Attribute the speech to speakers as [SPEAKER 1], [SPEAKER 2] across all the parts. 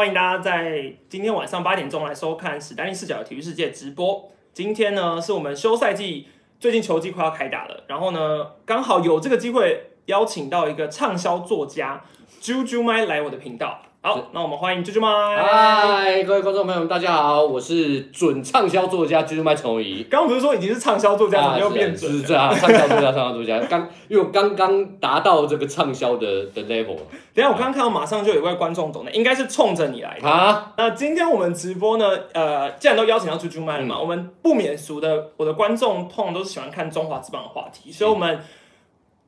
[SPEAKER 1] 欢迎大家在今天晚上八点钟来收看史丹利视角的体育世界直播。今天呢，是我们休赛季最近球季快要开打了，然后呢，刚好有这个机会邀请到一个畅销作家 Jujumai 来我的频道。好，那我们欢迎啾啾麦。
[SPEAKER 2] 嗨，各位观众朋友们，大家好，我是准畅销作家啾啾麦陈怡。
[SPEAKER 1] 刚刚不是说已经是畅销作家，怎么又变准？
[SPEAKER 2] 是这样，畅销作家，畅销作家。刚因为我刚刚达到这个畅销的的 level。
[SPEAKER 1] 等下我刚刚看到马上就有一位观众懂的，应该是冲着你来的啊。那今天我们直播呢，呃，既然都邀请到啾啾麦了嘛，我们不免俗的，我的观众通常都是喜欢看中华之棒的话题，所以我们。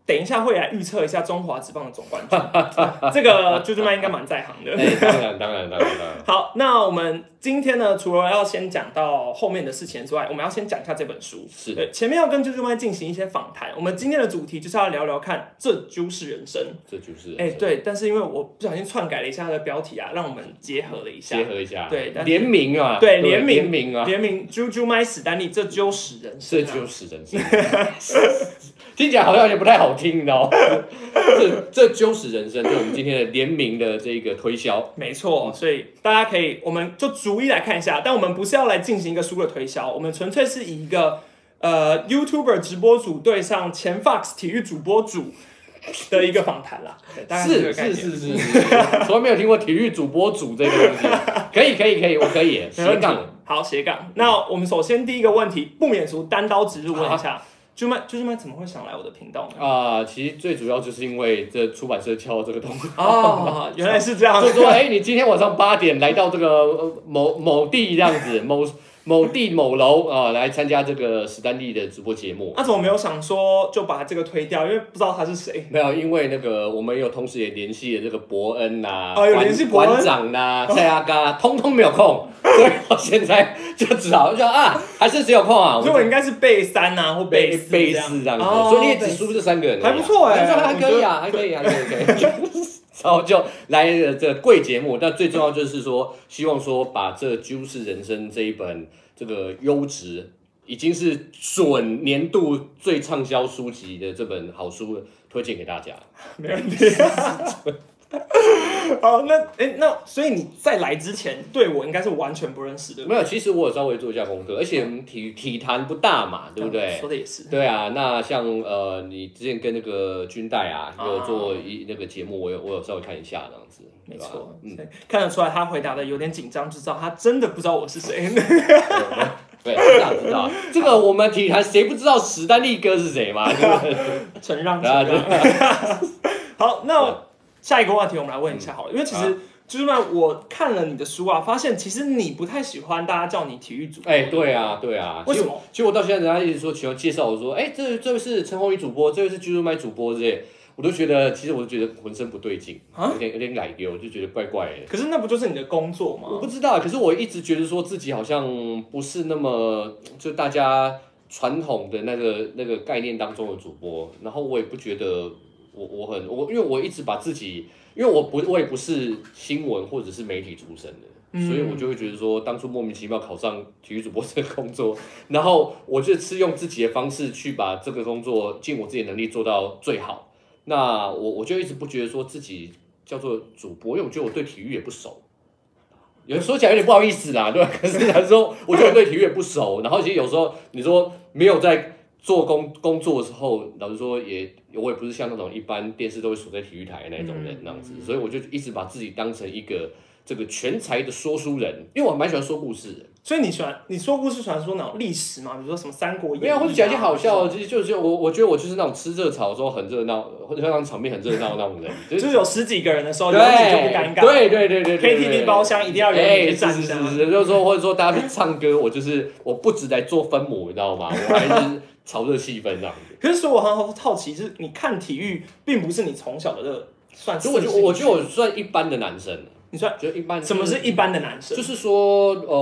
[SPEAKER 1] 等一下会来预测一下中华职棒的总冠军，这个啾啾麦应该蛮在行的。
[SPEAKER 2] 当然当然当然。
[SPEAKER 1] 好，那我们今天呢，除了要先讲到后面的事情之外，我们要先讲一下这本书。
[SPEAKER 2] 是
[SPEAKER 1] 对，前面要跟啾啾麦进行一些访谈。我们今天的主题就是要聊聊看，这就是人生。
[SPEAKER 2] 这就是
[SPEAKER 1] 哎，对，但是因为我不小心篡改了一下它的标题啊，让我们结合了一下，
[SPEAKER 2] 结合一下，
[SPEAKER 1] 对，
[SPEAKER 2] 联名啊，
[SPEAKER 1] 对，联名
[SPEAKER 2] 联名啊，
[SPEAKER 1] 联名啾啾麦史丹利，这就是人生，
[SPEAKER 2] 这就是人生。听起来好像有点不太好听，你知道 这这就是人生，就我们今天的联名的这个推销。
[SPEAKER 1] 没错，所以大家可以，我们就逐一来看一下。但我们不是要来进行一个书的推销，我们纯粹是以一个呃 YouTuber 直播组对上前 Fox 体育主播组的一个访谈啦。
[SPEAKER 2] 是是是是是，从来没有听过体育主播组这个东西。可以可以可以，我可以斜杠。
[SPEAKER 1] 好斜杠。那我们首先第一个问题，不免俗，单刀直入问一下。就麦，就是麦，怎么会想来我的频道呢？
[SPEAKER 2] 啊，其实最主要就是因为这出版社敲这个东西
[SPEAKER 1] 啊，原来是这样，
[SPEAKER 2] 就说哎，你今天晚上八点来到这个某某地这样子，某。某地某楼啊，来参加这个史丹利的直播节目。
[SPEAKER 1] 那怎么没有想说就把这个推掉？因为不知道他是谁。
[SPEAKER 2] 没有，因为那个我们有同时也联系了这个伯恩呐，
[SPEAKER 1] 有联系伯恩
[SPEAKER 2] 馆长呐，蔡阿嘎，通通没有空，所以我现在就只好就啊，还是只有空啊。
[SPEAKER 1] 所以我应该是背三呐，或背
[SPEAKER 2] 背四这样子。所以你也只输这三个人，
[SPEAKER 1] 还不错哎，
[SPEAKER 2] 还可以啊，还可以，还可以，可以。然后就来了这个贵节目，但最重要就是说，希望说把这《juice 是人生》这一本。这个优质已经是准年度最畅销书籍的这本好书推荐给大家，
[SPEAKER 1] 没问题。好，那哎，那所以你在来之前对我应该是完全不认识的。
[SPEAKER 2] 没有，其实我有稍微做一下功课，而且体体坛不大嘛，对不对？
[SPEAKER 1] 说的也是。
[SPEAKER 2] 对啊，那像呃，你之前跟那个军代啊，有做一那个节目，我有我有稍微看一下这样子。
[SPEAKER 1] 没错，嗯，看得出来他回答的有点紧张，知道他真的不知道我是谁。
[SPEAKER 2] 对，知道知道。这个我们体坛谁不知道史丹利哥是谁嘛？
[SPEAKER 1] 承让，承让。好，那。下一个话题，我们来问一下好了，因为其实就是呢，我看了你的书啊，发现其实你不太喜欢大家叫你体育主播。
[SPEAKER 2] 哎，对啊，对啊。
[SPEAKER 1] 为什么？
[SPEAKER 2] 其实我到现在，人家一直说喜欢介绍我说，哎，这这位是陈宏宇主播，这位是居住麦主播这些，我都觉得，其实我都觉得浑身不对劲，有点有点奶油，我就觉得怪怪的。
[SPEAKER 1] 可是那不就是你的工作吗？
[SPEAKER 2] 我不知道，可是我一直觉得说自己好像不是那么就大家传统的那个那个概念当中的主播，然后我也不觉得我我很我，因为我一直把自己。因为我不，我也不是新闻或者是媒体出身的，所以我就会觉得说，当初莫名其妙考上体育主播这个工作，然后我就是用自己的方式去把这个工作尽我自己能力做到最好。那我我就一直不觉得说自己叫做主播，因为我觉得我对体育也不熟。有人说起来有点不好意思啦，对吧？可是他说，我觉得我对体育也不熟，然后其实有时候你说没有在。做工工作的时候，老实说也我也不是像那种一般电视都会锁在体育台那种人那样子，所以我就一直把自己当成一个这个全才的说书人，因为我蛮喜欢说故事的。
[SPEAKER 1] 所以你喜欢你说故事，喜欢说那种历史嘛？比如说什么《三国演义》，
[SPEAKER 2] 没有或者讲一些好笑，的，就是就是我我觉得我就是那种吃热炒的时候很热闹，或者让场面很热闹那种人，
[SPEAKER 1] 就是有十几个人的时候，就不尴尬。
[SPEAKER 2] 对对对对
[SPEAKER 1] ，KTV 包厢一定要有人站
[SPEAKER 2] 是是是，就是说或者说大家去唱歌，我就是我不止在做分母，你知道吗？我还是。炒热气氛这样子，
[SPEAKER 1] 可是说我很好奇，就是你看体育，并不是你从小的热，算是
[SPEAKER 2] 我觉我觉得我算一般的男生。
[SPEAKER 1] 你算
[SPEAKER 2] 觉得一般？
[SPEAKER 1] 什么是一般的男生？
[SPEAKER 2] 就是说，呃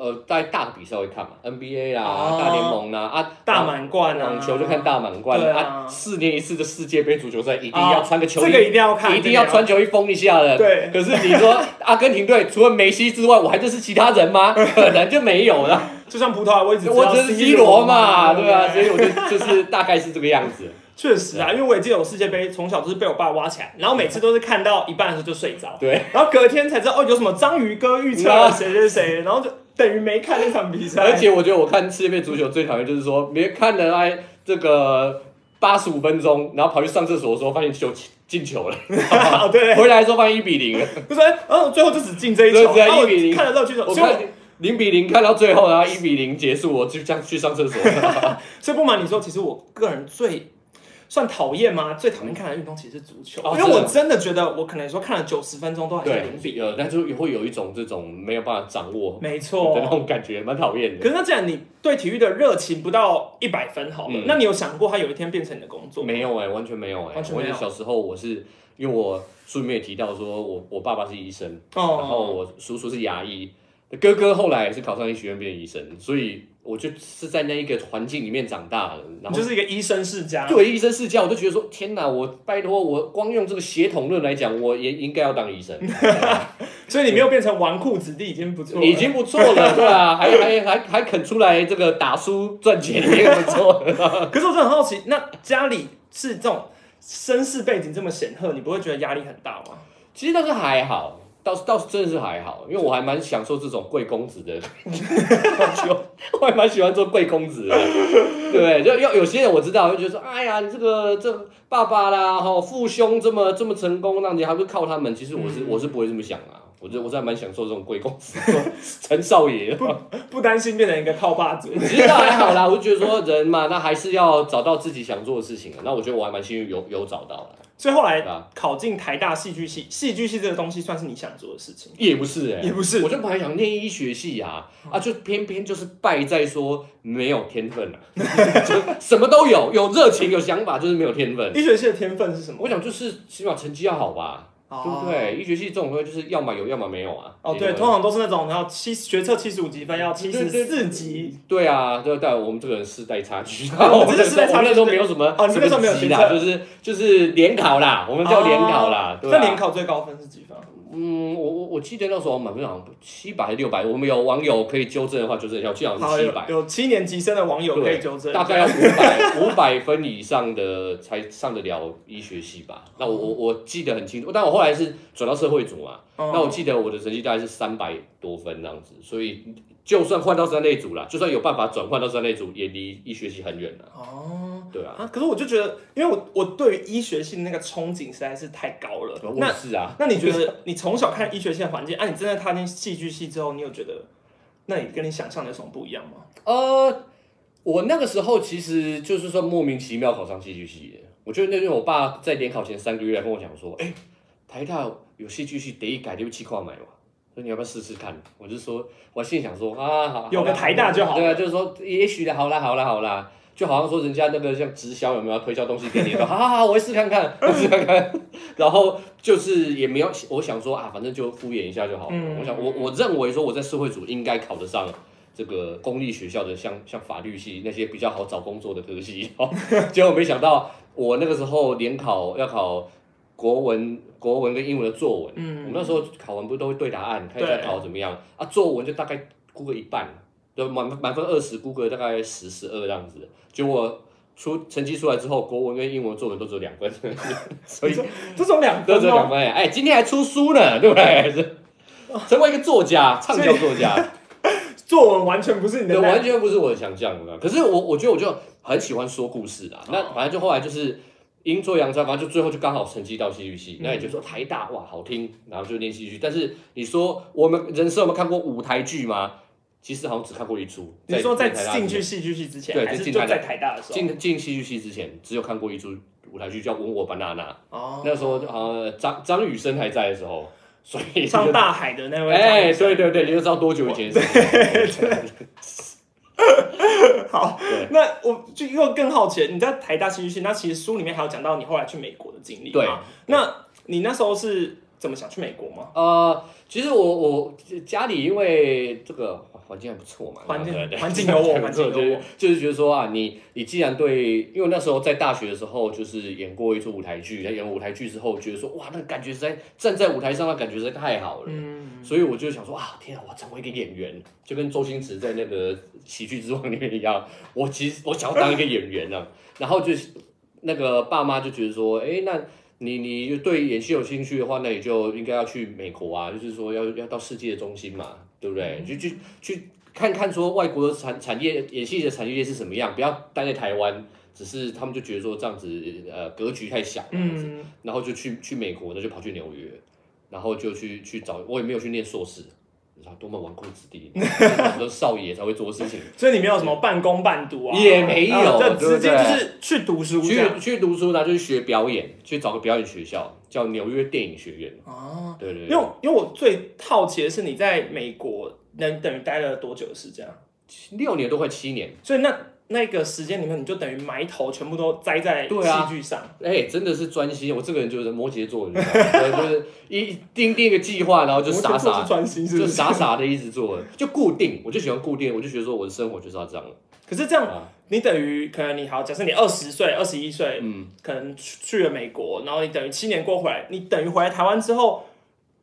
[SPEAKER 2] 呃，在大的比赛会看嘛，NBA 啦，大联盟啦，啊，
[SPEAKER 1] 大满贯
[SPEAKER 2] 啊，网球就看大满贯啊，四年一次的世界杯足球赛一定要穿个球衣，
[SPEAKER 1] 这个一定要看，
[SPEAKER 2] 一定要穿球衣封一下的。
[SPEAKER 1] 对。
[SPEAKER 2] 可是你说阿根廷队除了梅西之外，我还认识其他人吗？可能就没有了。
[SPEAKER 1] 就像葡萄牙，我只
[SPEAKER 2] 我只是
[SPEAKER 1] C
[SPEAKER 2] 罗嘛，对啊，所以我就就是大概是这个样子。
[SPEAKER 1] 确实啊，因为我也记得我世界杯从小都是被我爸挖起来，然后每次都是看到一半的时候就睡着，
[SPEAKER 2] 对，
[SPEAKER 1] 然后隔天才知道哦，有什么章鱼哥预测 谁谁谁，然后就等于没看那场比赛。
[SPEAKER 2] 而且我觉得我看世界杯足球最讨厌就是说，别看了哎这个八十五分钟，然后跑去上厕所的时候发现球进球了，
[SPEAKER 1] 对，
[SPEAKER 2] 回来的时候发现一比零，
[SPEAKER 1] 就说然后最后就只进这一球，
[SPEAKER 2] 一比零，
[SPEAKER 1] 看了乐趣的，
[SPEAKER 2] 我看零比零看到最后，然后一比零结束，我就这样去上厕所。
[SPEAKER 1] 所以不瞒你说，其实我个人最。算讨厌吗？最讨厌看的运动其实是足球，因为我真的觉得我可能说看了九十分钟都还是零比，
[SPEAKER 2] 二，但就也会有一种这种没有办法掌握，
[SPEAKER 1] 没错
[SPEAKER 2] 的那种感觉，蛮讨厌的。
[SPEAKER 1] 可是那既然你对体育的热情不到一百分，好了，那你有想过它有一天变成你的工作？
[SPEAKER 2] 没有哎，完全没有哎，完全没有。小时候我是因为我书里面也提到说我我爸爸是医生，然后我叔叔是牙医，哥哥后来也是考上医学院变医生，所以。我就是在那一个环境里面长大的，然后
[SPEAKER 1] 就是一个医生世家。
[SPEAKER 2] 对，医生世家，我就觉得说，天哪！我拜托，我光用这个血统论来讲，我也应该要当医生。
[SPEAKER 1] 所以你没有变成纨绔子弟，已经不错，
[SPEAKER 2] 已经不错了，对啊，还还还 还肯出来这个打书赚钱，也不错。
[SPEAKER 1] 可是我真的很好奇，那家里是这种身世背景这么显赫，你不会觉得压力很大吗？
[SPEAKER 2] 其实倒是还好。倒是倒是真的是还好，因为我还蛮享受这种贵公子的，我还蛮喜欢做贵公子的，对，就有有些人我知道，就觉得说，哎呀，你这个这爸爸啦，哈，父兄这么这么成功，那你还不是靠他们？其实我是我是不会这么想啊，我觉得我是还蛮享受这种贵公子，陈少爷，
[SPEAKER 1] 不不担心变成一个靠霸主，
[SPEAKER 2] 其实倒还好啦，我就觉得说人嘛，那还是要找到自己想做的事情，那我觉得我还蛮幸运有有找到了。
[SPEAKER 1] 所以后来考进台大戏剧系，戏剧系这个东西算是你想做的事情？
[SPEAKER 2] 也不是哎，
[SPEAKER 1] 也不是。
[SPEAKER 2] 我就本来想念医学系啊，啊，就偏偏就是败在说没有天分啊，就什么都有，有热情有想法，就是没有天分。
[SPEAKER 1] 医学系的天分是什么？
[SPEAKER 2] 我想就是起码成绩要好吧。对不对？医学系这种东西就是要么有，要么没有啊。
[SPEAKER 1] 哦，对，通常都是那种然后七学测七十五级分要七十四级。
[SPEAKER 2] 对啊，对对，我们这个人世代差距，我们世代差距那时候没有什么
[SPEAKER 1] 哦，你那时候没有
[SPEAKER 2] 级啦，就是就是联考啦，我们叫联考啦。
[SPEAKER 1] 那联考最高分是几分？
[SPEAKER 2] 嗯，我我我记得那时候满分好像七百六百，我们有网友可以纠正的话纠正一下，记得是七百。
[SPEAKER 1] 有七年级生的网友可以纠正，
[SPEAKER 2] 大概要五百五百分以上的才上得了医学系吧？那我我我记得很清楚，但我后来是转到社会组嘛，那我记得我的成绩大概是三百多分那样子，所以。就算换到三类组了，就算有办法转换到三类组，也离医学系很远了。哦，对啊。
[SPEAKER 1] 啊，可是我就觉得，因为我我对于医学系那个憧憬实在是太高了。那
[SPEAKER 2] 是啊。
[SPEAKER 1] 那你觉得，你从小看医学系的环境，啊，你真的踏进戏剧系之后，你有觉得，那你跟你想象的有什么不一样吗？
[SPEAKER 2] 呃，我那个时候其实就是说莫名其妙考上戏剧系的。我觉得那天我爸在联考前三个月来跟我讲说，哎，台大有戏剧系，得一改就七块买嘛。你要不要试试看？我就说，我心里想说啊，好，
[SPEAKER 1] 有个台大就好。
[SPEAKER 2] 对啊，就是说，也许的，好啦，好啦，好啦，就好像说人家那个像直销有没有推销东西给你？说，好好好，我试看看，试看看。然后就是也没有，我想说啊，反正就敷衍一下就好了。我想，我我认为说我在社会组应该考得上这个公立学校的，像像法律系那些比较好找工作的科系。结果没想到，我那个时候联考要考。国文、国文跟英文的作文，嗯，我们那时候考完不是都会对答案，看一下考怎么样啊？作文就大概估个一半，就满满分二十，估个大概十、十二这样子。结果出成绩出来之后，国文跟英文作文都只有两分，所以
[SPEAKER 1] 这种两分，
[SPEAKER 2] 都只有两分。哎，今天还出书呢，对不对？成为一个作家，畅销作家。
[SPEAKER 1] 作文完全不是你的，
[SPEAKER 2] 完全不是我的想象的可是我，我觉得我就很喜欢说故事啊。那反正就后来就是。阴错阳差，反正就最后就刚好成绩到戏剧系，那也就说台大哇好听，然后就练戏剧。但是你说我们人生有没有看过舞台剧吗？其实好像只看过一出。
[SPEAKER 1] 你说在进去戏剧系之前，
[SPEAKER 2] 对，
[SPEAKER 1] 就在台大的时候，
[SPEAKER 2] 进进戏剧系之前，只有看过一出舞台剧叫《吻我吧娜娜》。哦。那时候好像张张雨生还在的时候，所以
[SPEAKER 1] 唱大海的那位。
[SPEAKER 2] 哎，对对对，你就知道多久以前事情。
[SPEAKER 1] 好，那我就又更好奇，你在台大戏剧系，那其实书里面还有讲到你后来去美国的经历
[SPEAKER 2] 对，
[SPEAKER 1] 那你那时候是怎么想去美国吗？
[SPEAKER 2] 呃，其实我我家里因为这个。环境还不错嘛，
[SPEAKER 1] 环境环境有我，环境有我，
[SPEAKER 2] 就是觉得说啊，你你既然对，因为那时候在大学的时候，就是演过一出舞台剧，演舞台剧之后，觉得说哇，那个感觉实在站在舞台上，那感觉实在太好了，嗯，所以我就想说啊，天啊，我成为一个演员，就跟周星驰在那个喜剧之王里面一样，我其实我想要当一个演员呢，然后就那个爸妈就觉得说，哎，那你你对演戏有兴趣的话，那你就应该要去美国啊，就是说要要到世界的中心嘛，对不对？就去去看看说外国的产产业演戏的产业链是什么样，不要待在台湾。只是他们就觉得说这样子，呃，格局太小，嗯，然后就去去美国，那就跑去纽约，然后就去去找，我也没有去念硕士，你知道多么纨绔子弟，很多少爷才会做事情，
[SPEAKER 1] 所以你没有什么半工半读啊，
[SPEAKER 2] 也没有，
[SPEAKER 1] 就直接就是去读书，
[SPEAKER 2] 去去读书，然后就去学表演，去找个表演学校，叫纽约电影学院。哦，对对，
[SPEAKER 1] 因为因为我最好奇的是你在美国能等于待了多久时间啊？
[SPEAKER 2] 六年都快七年，
[SPEAKER 1] 所以那。那个时间里面，你就等于埋头全部都栽在戏剧上。
[SPEAKER 2] 哎，真的是专心。我这个人就是摩羯座，就是一定定一个计划，然后就傻傻
[SPEAKER 1] 专心，
[SPEAKER 2] 就傻傻的一直做，就固定。我就喜欢固定，我就觉得说我的生活就是要这样。
[SPEAKER 1] 可是这样，你等于可能你好，假设你二十岁、二十一岁，嗯，可能去了美国，然后你等于七年过回来，你等于回来台湾之后，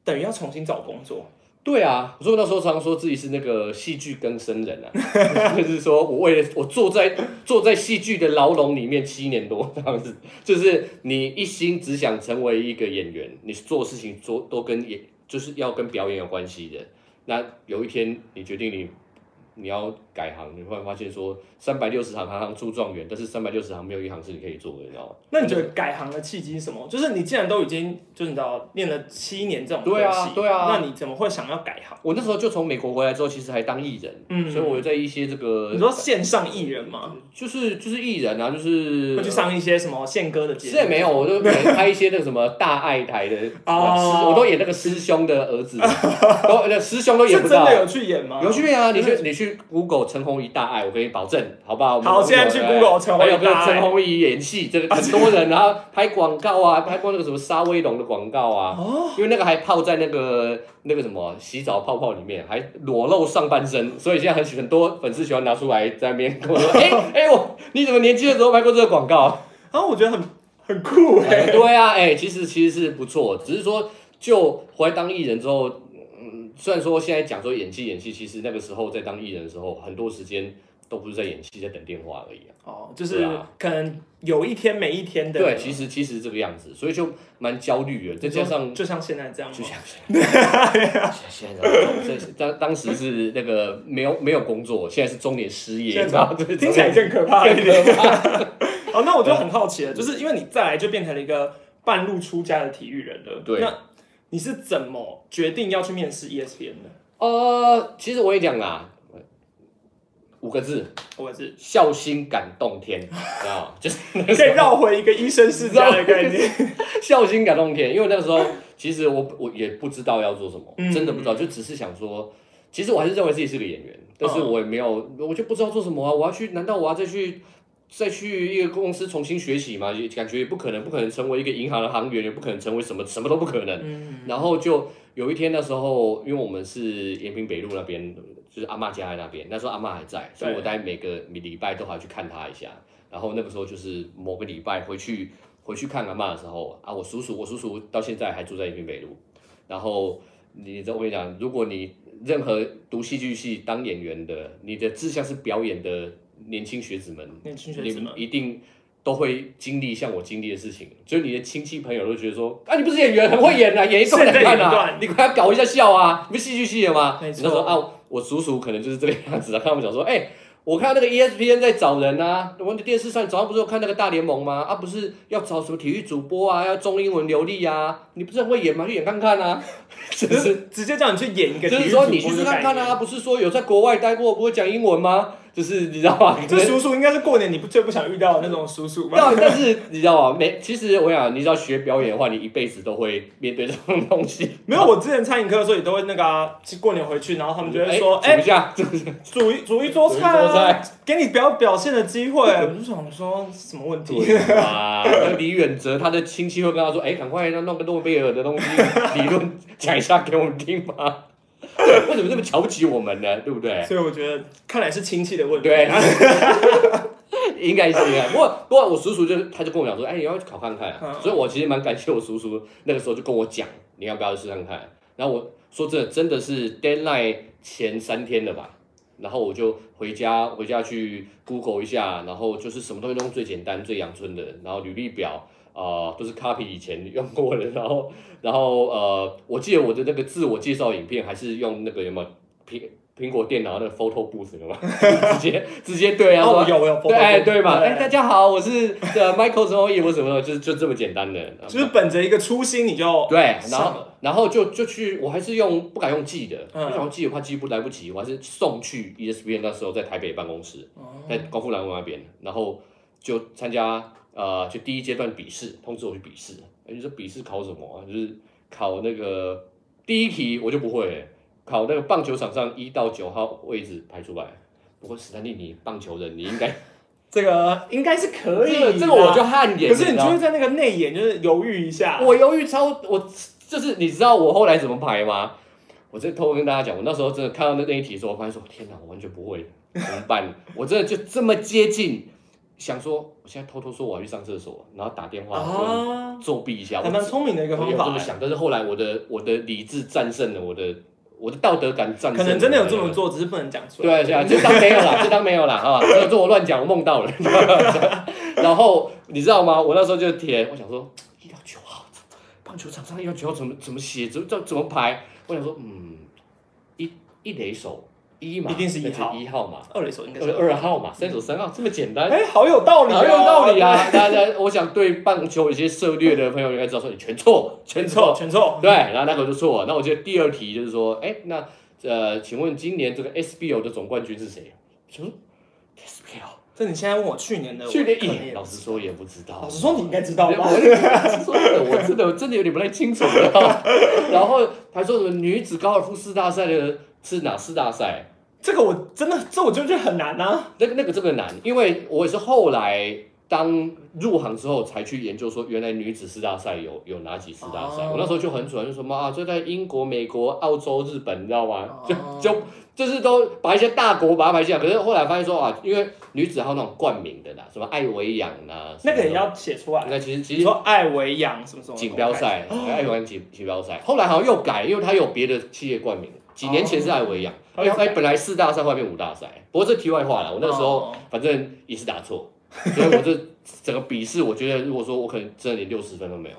[SPEAKER 1] 等于要重新找工作。
[SPEAKER 2] 对啊，所以那时候常常说自己是那个戏剧更生人啊，就是说我为了我坐在坐在戏剧的牢笼里面七年多这样子，就是你一心只想成为一个演员，你做事情做都跟演就是要跟表演有关系的，那有一天你决定你。你要改行，你会发现说三百六十行，行行出状元，但是三百六十行没有一行是你可以做的，你知道吗？
[SPEAKER 1] 那你觉得改行的契机是什么？就是你既然都已经，就是你知道练了七年这种
[SPEAKER 2] 对啊，对啊，
[SPEAKER 1] 那你怎么会想要改行？
[SPEAKER 2] 我那时候就从美国回来之后，其实还当艺人，嗯，所以我在一些这个
[SPEAKER 1] 你说线上艺人吗？
[SPEAKER 2] 就是就是艺人啊，就是
[SPEAKER 1] 会去上一些什么宪歌的节目？
[SPEAKER 2] 是没有，我就拍一些那个什么大爱台的 哦，我都演那个师兄的儿子，都那师兄都演不
[SPEAKER 1] 到，真的有去演吗？
[SPEAKER 2] 有去演啊，你去你去。Google 陈鸿仪大爱，我给你保证，好不好？
[SPEAKER 1] 好，现在去 Google 陈鸿仪大
[SPEAKER 2] 爱。陈鸿仪演戏，这个很多人，然后拍广告啊，拍过那个什么沙威龙的广告啊。哦。因为那个还泡在那个那个什么洗澡泡泡里面，还裸露上半身，所以现在很很多粉丝喜欢拿出来在那边跟我说：“ 哎哎，我你怎么年轻的时候拍过这个广告？”
[SPEAKER 1] 然后我觉得很很酷哎。
[SPEAKER 2] 对啊，哎，其实其实是不错，只是说就回来当艺人之后。虽然说现在讲说演戏演戏，其实那个时候在当艺人的时候，很多时间都不是在演戏，在等电话而已啊。
[SPEAKER 1] 哦，就是可能有一天每一天的。
[SPEAKER 2] 对，其实其实这个样子，所以就蛮焦虑的。再加上
[SPEAKER 1] 就像现在这样，
[SPEAKER 2] 就像现在，现在当当时是那个没有没有工作，现在是中年失业，
[SPEAKER 1] 听起来更可怕一点。好，那我就很好奇了，就是因为你再来就变成了一个半路出家的体育人了，
[SPEAKER 2] 对。
[SPEAKER 1] 那你是怎么决定要去面试 ESPN 的？
[SPEAKER 2] 呃，其实我也讲啦，五个字，
[SPEAKER 1] 五个字，
[SPEAKER 2] 孝心感动天 啊，就是
[SPEAKER 1] 可以绕回一个医生世家的概念。
[SPEAKER 2] 孝心感动天，因为那个时候其实我我也不知道要做什么，真的不知道，就只是想说，其实我还是认为自己是个演员，但是我也没有，我就不知道做什么啊，我要去，难道我要再去？再去一个公司重新学习嘛，也感觉也不可能，不可能成为一个银行的行员，也不可能成为什么，什么都不可能。然后就有一天的时候，因为我们是延平北路那边，就是阿妈家在那边，那时候阿妈还在，所以我大概每个礼拜都还去看她一下。然后那个时候就是某个礼拜回去回去看阿妈的时候啊，我叔叔我叔叔到现在还住在延平北路。然后你我跟你讲，如果你任何读戏剧系当演员的，你的志向是表演的。年轻学子们，
[SPEAKER 1] 年轻学子们
[SPEAKER 2] 一定都会经历像我经历的事情，所以你的亲戚朋友都觉得说，啊，你不是演员，很会演啊，演一段看啊，你快搞一下笑啊，你不是戏剧系的吗？
[SPEAKER 1] 你
[SPEAKER 2] 就说啊，我叔叔可能就是这个样子啊，看他们讲说，哎。我看那个 ESPN 在找人啊，我们的电视上早上不是有看那个大联盟吗？啊，不是要找什么体育主播啊，要中英文流利啊，你不是很会演吗？去演看看啊，
[SPEAKER 1] 只是直接叫你去演一个，
[SPEAKER 2] 就是说你去看看啊，不是说有在国外待过不会讲英文吗？就是你知道吗？
[SPEAKER 1] 这叔叔应该是过年你不最不想遇到的那种叔叔吧？
[SPEAKER 2] 但是你知道吗？没，其实我想，你知道学表演的话，你一辈子都会面对这种东西。
[SPEAKER 1] 没有，我之前餐饮课的时候也都会那个啊，过年回去，然后他们就会说，
[SPEAKER 2] 哎，煮一下，
[SPEAKER 1] 煮一煮一桌菜啊，给你表表现的机会。我就想说，什么问题？
[SPEAKER 2] 啊，李远哲他的亲戚会跟他说，哎，赶快让弄个诺贝尔的东西 理论讲一下给我们听吧。为什么这么瞧不起我们呢？对不对？
[SPEAKER 1] 所以我觉得，看来是亲戚的问题。
[SPEAKER 2] 对，应该是啊。不过，不过我叔叔就他就跟我讲说：“哎，你要去考看看。”所以，我其实蛮感谢我叔叔那个时候就跟我讲：“你要不要去试看看？”然后我说：“这真的是 deadline 前三天了吧？然后我就回家回家去 Google 一下，然后就是什么东西都最简单最阳春的，然后履历表啊都是 copy 以前用过的，然后然后呃，我记得我的那个自我介绍影片还是用那个什么苹苹果电脑那个 Photo Booth 的嘛，直接直接对啊，
[SPEAKER 1] 有有
[SPEAKER 2] 对对嘛，哎大家好，我是呃 Michael 什么什么什么，就是就这么简单的，
[SPEAKER 1] 就是本着一个初心你就
[SPEAKER 2] 对，然后然后就就去，我还是用不敢用寄的，不想用寄的话寄不来不及，我还是送去 ESPN 那时候在台北办公室，在高富兰路那边，然后就参加呃就第一阶段笔试，通知我去笔试，你说笔试考什么啊？就是考那个第一题我就不会。考那个棒球场上一到九号位置排出来，不过史丹利你棒球人，你应该
[SPEAKER 1] 这个 应该是可以，
[SPEAKER 2] 这个我就汗颜。
[SPEAKER 1] 可是你就会在那个内眼就是犹豫一下，
[SPEAKER 2] 我犹豫超我就是你知道我后来怎么排吗？我这偷偷跟大家讲，我那时候真的看到那那一题的时候，我发现说天哪，我完全不会，怎么办？我真的就这么接近，想说我现在偷偷说我要去上厕所，然后打电话作弊一下，
[SPEAKER 1] 还蛮聪明的一个方法。
[SPEAKER 2] 这么想，但是后来我的我的理智战胜了我的。我的道德感战胜，
[SPEAKER 1] 可能真的有这么做，只是不能讲出来。
[SPEAKER 2] 对啊，就当没有啦，就当没有了啊！这个我乱讲，我梦到了。然后你知道吗？我那时候就填，我想说一到九号，棒球场上一到九号怎么怎么写，怎么怎么排？我想说，嗯，一一垒手。一嘛，
[SPEAKER 1] 一定是一号，
[SPEAKER 2] 一号嘛，
[SPEAKER 1] 二垒手应该是
[SPEAKER 2] 二号嘛，三手三号这么简单，
[SPEAKER 1] 哎，好有道理，
[SPEAKER 2] 好有道理啊！大家，我想对棒球有些涉猎的朋友应该知道，说你 全错，
[SPEAKER 1] 全错，全错，
[SPEAKER 2] 对，然后那个就错。那我觉得第二题就是说，哎，那呃，请问今年这个 SBO 的总冠军是谁？
[SPEAKER 1] 嗯，SBO，这你现在问我去年的，
[SPEAKER 2] 去年一，老实说也不知道。
[SPEAKER 1] 老实说你应该知道吧？
[SPEAKER 2] 我真的真的有点不太清楚了。然后还说什么女子高尔夫四大赛的。是哪四大赛？
[SPEAKER 1] 这个我真的，这我就觉得很难啊。
[SPEAKER 2] 那个、那个、这个难，因为我也是后来当入行之后才去研究，说原来女子四大赛有有哪几四大赛。我那时候就很准，就什么啊，就在英国、美国、澳洲、日本，你知道吗？就就就是都把一些大国把它排进来。可是后来发现说啊，因为女子还有那种冠名的啦，什么艾维扬啊，
[SPEAKER 1] 那个也要写出来。
[SPEAKER 2] 那其实其实
[SPEAKER 1] 说艾维扬什么什么
[SPEAKER 2] 锦标赛，艾维扬锦锦标赛，后来好像又改，因为它有别的企业冠名。几年前是艾维扬，哎，本来四大赛后面五大赛，不过这题外话了。我那时候反正也是打错，所以我这整个笔试，我觉得如果说我可能真的连六十分都没有。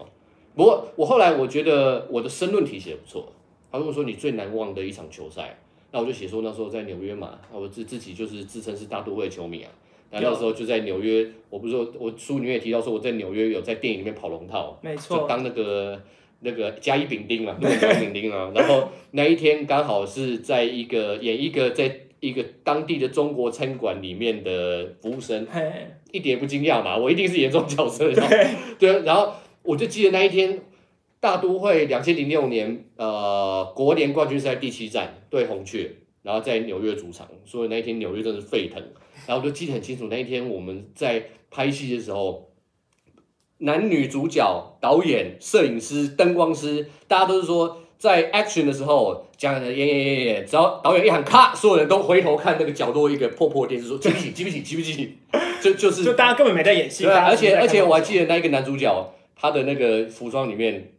[SPEAKER 2] 不过我后来我觉得我的申论题写的不错。他如果说你最难忘的一场球赛，那我就写说那时候在纽约嘛，我自自己就是自称是大都会球迷啊。那那时候就在纽约，我不是说我书里面也提到说我在纽约有在电影里面跑龙套，
[SPEAKER 1] 没错，
[SPEAKER 2] 就当那个。那个甲乙丙丁嘛，甲乙丙丁啊，然后那一天刚好是在一个演一个在一个当地的中国餐馆里面的服务生，一点不惊讶嘛，我一定是演这种角色，对，然后我就记得那一天大都会两千零六年呃国联冠军赛第七战对红雀，然后在纽约主场，所以那一天纽约真是沸腾，然后我就记得很清楚，那一天我们在拍戏的时候。男女主角、导演、摄影师、灯光师，大家都是说，在 action 的时候讲演演演演，只要导演一喊咔，所有人都回头看那个角落一个破破电视，说记不起？记不起？记不起？就就是
[SPEAKER 1] 就大家根本没在演戏。
[SPEAKER 2] 对，而且而且我还记得那一个男主角，他的那个服装里面，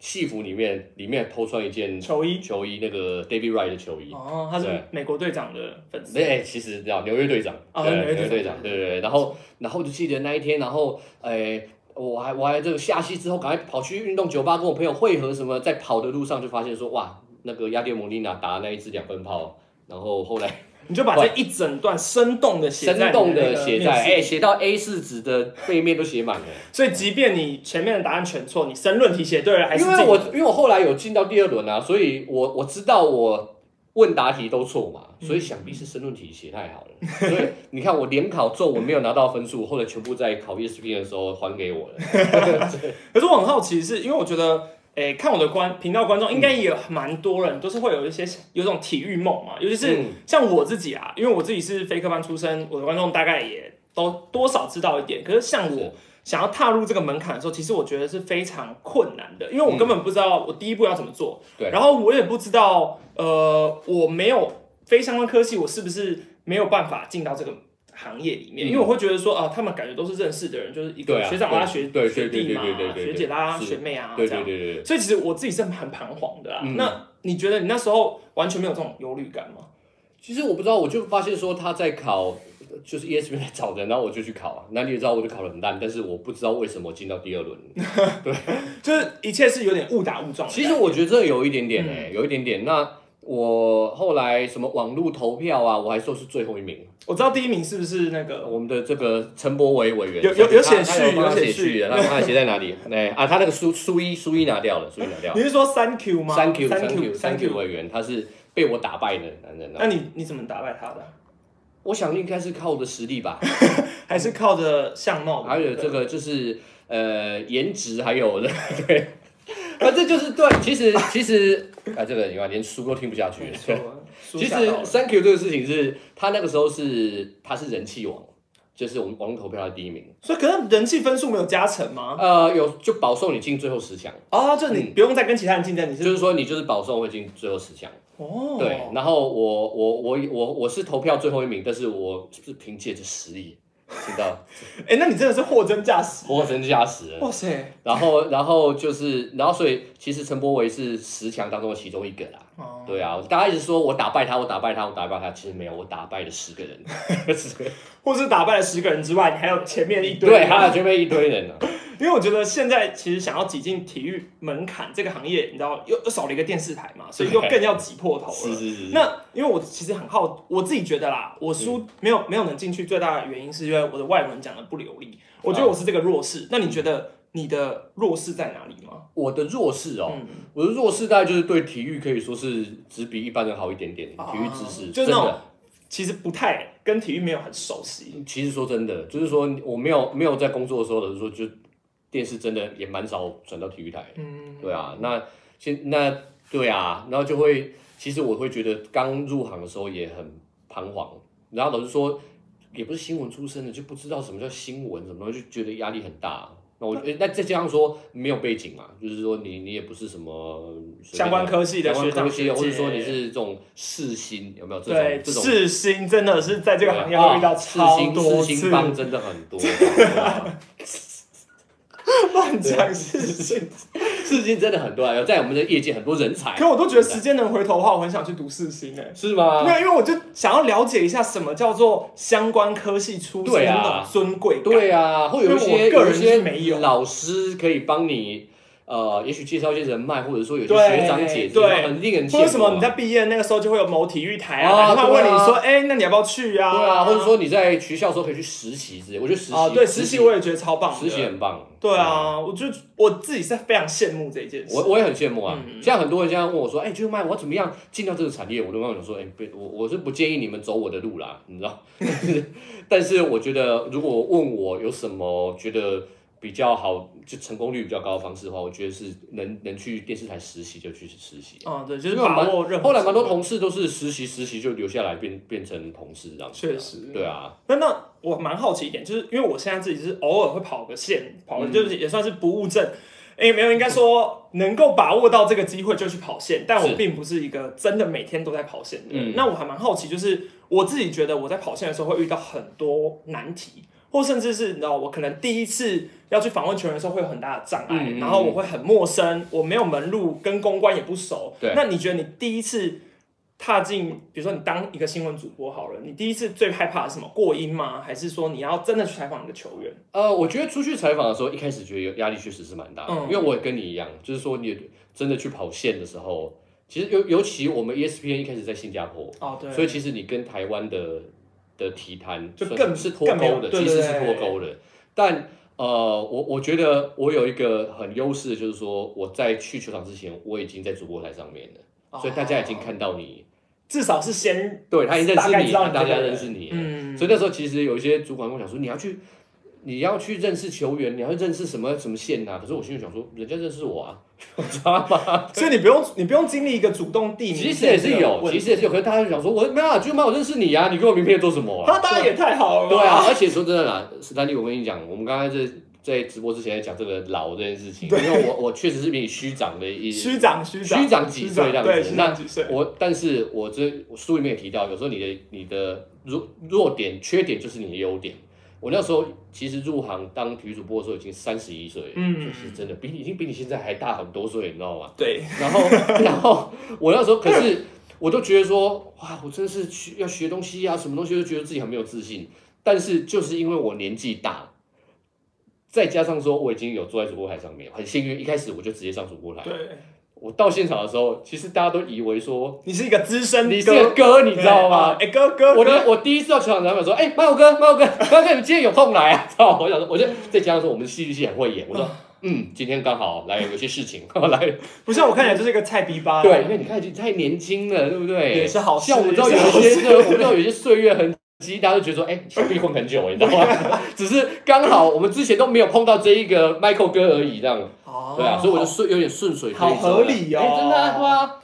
[SPEAKER 2] 戏服里面里面偷穿一件
[SPEAKER 1] 球衣，
[SPEAKER 2] 球衣那个 David Wright 的球衣。
[SPEAKER 1] 哦，他是美国队长的粉丝。
[SPEAKER 2] 对，其实叫纽约队长。
[SPEAKER 1] 哦，纽约
[SPEAKER 2] 队长。对对对，然后然后就记得那一天，然后诶。我还我还这个下戏之后，赶快跑去运动酒吧跟我朋友汇合，什么在跑的路上就发现说，哇，那个亚迪莫莉娜打那一支两分炮，然后后来
[SPEAKER 1] 你就把这一整段生动的写
[SPEAKER 2] 生动的写在，哎，写到 A 四纸的背面都写满了。
[SPEAKER 1] 所以即便你前面的答案全错，你申论题写对了还是？
[SPEAKER 2] 因为我因为我后来有进到第二轮啊，所以我我知道我。问答题都错嘛，所以想必是申论题写太好了。所以你看我联考作文没有拿到分数，后来全部在考 ESP 的时候还给我了。
[SPEAKER 1] 可是我很好奇，是因为我觉得，诶，看我的观频道观众应该也蛮多人，都是会有一些有种体育梦嘛。尤其是像我自己啊，因为我自己是非科班出身，我的观众大概也都多少知道一点。可是像我。想要踏入这个门槛的时候，其实我觉得是非常困难的，因为我根本不知道我第一步要怎么做。
[SPEAKER 2] 对，
[SPEAKER 1] 然后我也不知道，呃，我没有非相关科系，我是不是没有办法进到这个行业里面？因为我会觉得说，啊，他们感觉都是认识的人，就是一个学长拉学学弟嘛，学姐拉学妹啊，这样。
[SPEAKER 2] 对对对。
[SPEAKER 1] 所以其实我自己是很彷徨的啊。那你觉得你那时候完全没有这种忧虑感吗？
[SPEAKER 2] 其实我不知道，我就发现说他在考，就是 ESPN 在找人，然后我就去考啊。那你也知道，我就考得很烂，但是我不知道为什么进到第二轮。对，
[SPEAKER 1] 就是一切是有点误打误撞。
[SPEAKER 2] 其实我觉得这有一点点诶，有一点点。那我后来什么网络投票啊，我还说是最后一名。
[SPEAKER 1] 我知道第一名是不是那个
[SPEAKER 2] 我们的这个陈柏伟委员？
[SPEAKER 1] 有有有写序，有写
[SPEAKER 2] 序的，然后他写在哪里？哎啊，他那个书书一书一拿掉了，书一拿掉。
[SPEAKER 1] 你是说三 Q 吗？
[SPEAKER 2] 三 Q 三 Q 三 Q 委员，他是。被我打败的男人，
[SPEAKER 1] 那你你怎么打败他的？
[SPEAKER 2] 我想应该是靠我的实力吧，
[SPEAKER 1] 还是靠着相貌？
[SPEAKER 2] 还有这个就是呃颜值，还有的对，反正就是对。其实其实啊，这个你看连书都听不下去。其实 Thank you 这个事情是他那个时候是他是人气王。就是我们网络投票的第一名，
[SPEAKER 1] 所以可能人气分数没有加成吗？
[SPEAKER 2] 呃，有就保送你进最后十强
[SPEAKER 1] 哦，就你不用再跟其他人竞争，你是
[SPEAKER 2] 就是说你就是保送会进最后十强哦。对，然后我我我我我是投票最后一名，但是我是凭借着实力。知道，
[SPEAKER 1] 哎，那你真的是货真价实，
[SPEAKER 2] 货真价实。哇塞！然后，然后就是，然后所以其实陈柏维是十强当中的其中一个啦。哦，对啊，大家一直说我打败他，我打败他，我打败他，其实没有，我打败了十个人，
[SPEAKER 1] 或是打败了十个人之外，你还有前面一堆，
[SPEAKER 2] 对，还有前面一堆人呢。
[SPEAKER 1] 因为我觉得现在其实想要挤进体育门槛这个行业，你知道又又少了一个电视台嘛，所以又更要挤破头了。
[SPEAKER 2] 是是是。
[SPEAKER 1] 那因为我其实很好，我自己觉得啦，我输没有没有能进去，最大的原因是因为我的外文讲的不流利。我觉得我是这个弱势。那你觉得你的弱势在哪里吗？
[SPEAKER 2] 我的弱势哦，我的弱势大概就是对体育可以说是只比一般人好一点点。体育知识
[SPEAKER 1] 真的其实不太跟体育没有很熟悉。
[SPEAKER 2] 其实说真的，就是说我没有没有在工作的时候的时候就。电视真的也蛮少转到体育台，嗯，对啊，那现那对啊，然后就会，其实我会觉得刚入行的时候也很彷徨，然后老师说也不是新闻出身的，就不知道什么叫新闻，什么就觉得压力很大。那我那再加上说没有背景嘛，就是说你你也不是什么
[SPEAKER 1] 相关科系的学长，
[SPEAKER 2] 或者说你是这种世新有没有这？对，
[SPEAKER 1] 世新真的是在这个行业会遇到超多
[SPEAKER 2] 次，世新帮真的很多。
[SPEAKER 1] 乱讲事情，
[SPEAKER 2] 事情真的很多啊！有在我们的业界很多人才。
[SPEAKER 1] 可我都觉得时间能回头的话，我很想去读四星诶。
[SPEAKER 2] 是吗？
[SPEAKER 1] 没有，因为我就想要了解一下什么叫做相关科系出身的尊贵
[SPEAKER 2] 对啊，会有一些有一些老师可以帮你。呃，也许介绍一些人脉，或者说有些学长姐，对，很令人羡慕。
[SPEAKER 1] 为什么你在毕业那个时候就会有某体育台啊？他问你说，哎，那你要不要去啊？
[SPEAKER 2] 对啊，或者说你在学校的时候可以去实习之类。我觉得实习，
[SPEAKER 1] 对，实习我也觉得超棒，
[SPEAKER 2] 实习很棒。
[SPEAKER 1] 对啊，我就我自己是非常羡慕这一件事。
[SPEAKER 2] 我我也很羡慕啊。像很多人现在问我说，哎，就卖我怎么样进到这个产业？我都跟我讲说，哎，不，我我是不建议你们走我的路啦，你知道。但是我觉得，如果问我有什么觉得。比较好，就成功率比较高的方式的话，我觉得是能能去电视台实习就去实习。
[SPEAKER 1] 啊，对，就是把握
[SPEAKER 2] 后来蛮多同事都是实习实习就留下来变变成同事这样子。
[SPEAKER 1] 确实。
[SPEAKER 2] 对啊。
[SPEAKER 1] 那那我蛮好奇一点，就是因为我现在自己是偶尔会跑个线，跑就是也算是不务正。哎，没有，应该说能够把握到这个机会就去跑线，但我并不是一个真的每天都在跑线的人。那我还蛮好奇，就是我自己觉得我在跑线的时候会遇到很多难题。或甚至是你知道，我可能第一次要去访问球员的时候会有很大的障碍，然后我会很陌生，我没有门路，跟公关也不熟。
[SPEAKER 2] 对，
[SPEAKER 1] 那你觉得你第一次踏进，比如说你当一个新闻主播好了，你第一次最害怕是什么？过音吗？还是说你要真的去采访一个球员？
[SPEAKER 2] 呃，我觉得出去采访的时候，一开始觉得压力确实是蛮大的，因为我也跟你一样，就是说你真的去跑线的时候，其实尤尤其我们 ESPN 一开始在新加坡，
[SPEAKER 1] 哦对，
[SPEAKER 2] 所以其实你跟台湾的。的体坛
[SPEAKER 1] 就更
[SPEAKER 2] 是脱钩的，其实是脱钩的。但呃，我我觉得我有一个很优势，就是说我在去球场之前，我已经在主播台上面了，所以大家已经看到你，
[SPEAKER 1] 至少是先
[SPEAKER 2] 对他已经认识你，大家认识你。嗯，所以那时候其实有一些主管跟我讲说，你要去。你要去认识球员，你要认识什么什么线呐？可是我心里想说，人家认识我啊，知道吗？
[SPEAKER 1] 所以你不用你不用经历一个主动递名，
[SPEAKER 2] 其实也是有，其实也是有。可是大家就想说，我没有，就妈我认识你啊，你给我名片做什么？
[SPEAKER 1] 他当然也太好了。
[SPEAKER 2] 对啊，而且说真的啦，史丹利，我跟你讲，我们刚才在在直播之前在讲这个老这件事情，因为我我确实是比你虚长的一
[SPEAKER 1] 虚长虚长
[SPEAKER 2] 虚长几岁这样子。
[SPEAKER 1] 那几岁？
[SPEAKER 2] 我但是我这书里面也提到，有时候你的你的弱弱点缺点就是你的优点。我那时候其实入行当体育主播的时候已经三十一岁，嗯，就是真的比你已经比你现在还大很多岁，你知道吗？
[SPEAKER 1] 对。
[SPEAKER 2] 然后，然后我那时候可是我都觉得说，哇，我真的是学要学东西啊，什么东西都觉得自己很没有自信。但是就是因为我年纪大，再加上说我已经有坐在主播台上面，很幸运，一开始我就直接上主播台。
[SPEAKER 1] 对。
[SPEAKER 2] 我到现场的时候，其实大家都以为说
[SPEAKER 1] 你是一个资深，
[SPEAKER 2] 你是个哥，你知道吗？
[SPEAKER 1] 哎，哥哥，
[SPEAKER 2] 我的我第一次到球场，他们说，哎，马友哥，马友哥，马友哥，你今天有空来啊？知道？我想说，我就再加上说，我们戏剧系很会演，我说，嗯，今天刚好来有些事情 来。
[SPEAKER 1] 不像我看起来就是一个菜逼吧？
[SPEAKER 2] 对，因为你看已经太年轻了，对不对？
[SPEAKER 1] 也是好
[SPEAKER 2] 像我们知道有一些，我们知道有些岁月痕迹，大家都觉得说，哎，小逼混很久，你知道吗？只是刚好我们之前都没有碰到这一个 Michael 哥而已，这样。对啊，所以我就顺有点顺水推舟，
[SPEAKER 1] 好合理哦，
[SPEAKER 2] 真的啊，对啊，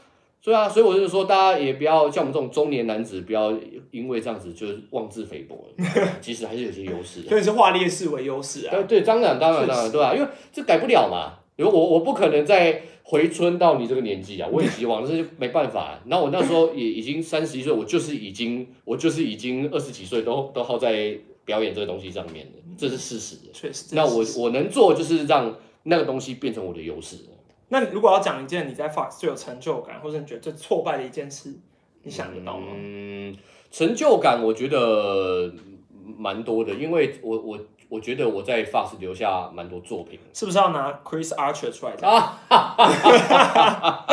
[SPEAKER 2] 对啊，所以我就说，大家也不要像我们这种中年男子，不要因为这样子就是妄自菲薄，其实还是有些优势。
[SPEAKER 1] 所以是化劣势为优势啊。
[SPEAKER 2] 对对，当然当然当然，对啊，因为这改不了嘛，因为我我不可能再回春到你这个年纪啊，我也希望，但是没办法。那我那时候也已经三十一岁，我就是已经我就是已经二十几岁，都都耗在表演这个东西上面了，这是事实。
[SPEAKER 1] 确实。
[SPEAKER 2] 那我我能做就是让。那个东西变成我的优势。
[SPEAKER 1] 那如果要讲一件你在 Fox 最有成就感，或者你觉得最挫败的一件事，你想得到吗？
[SPEAKER 2] 嗯，成就感我觉得蛮多的，因为我我我觉得我在 Fox 留下蛮多作品。
[SPEAKER 1] 是不是要拿 Chris Archer 出来讲？啊，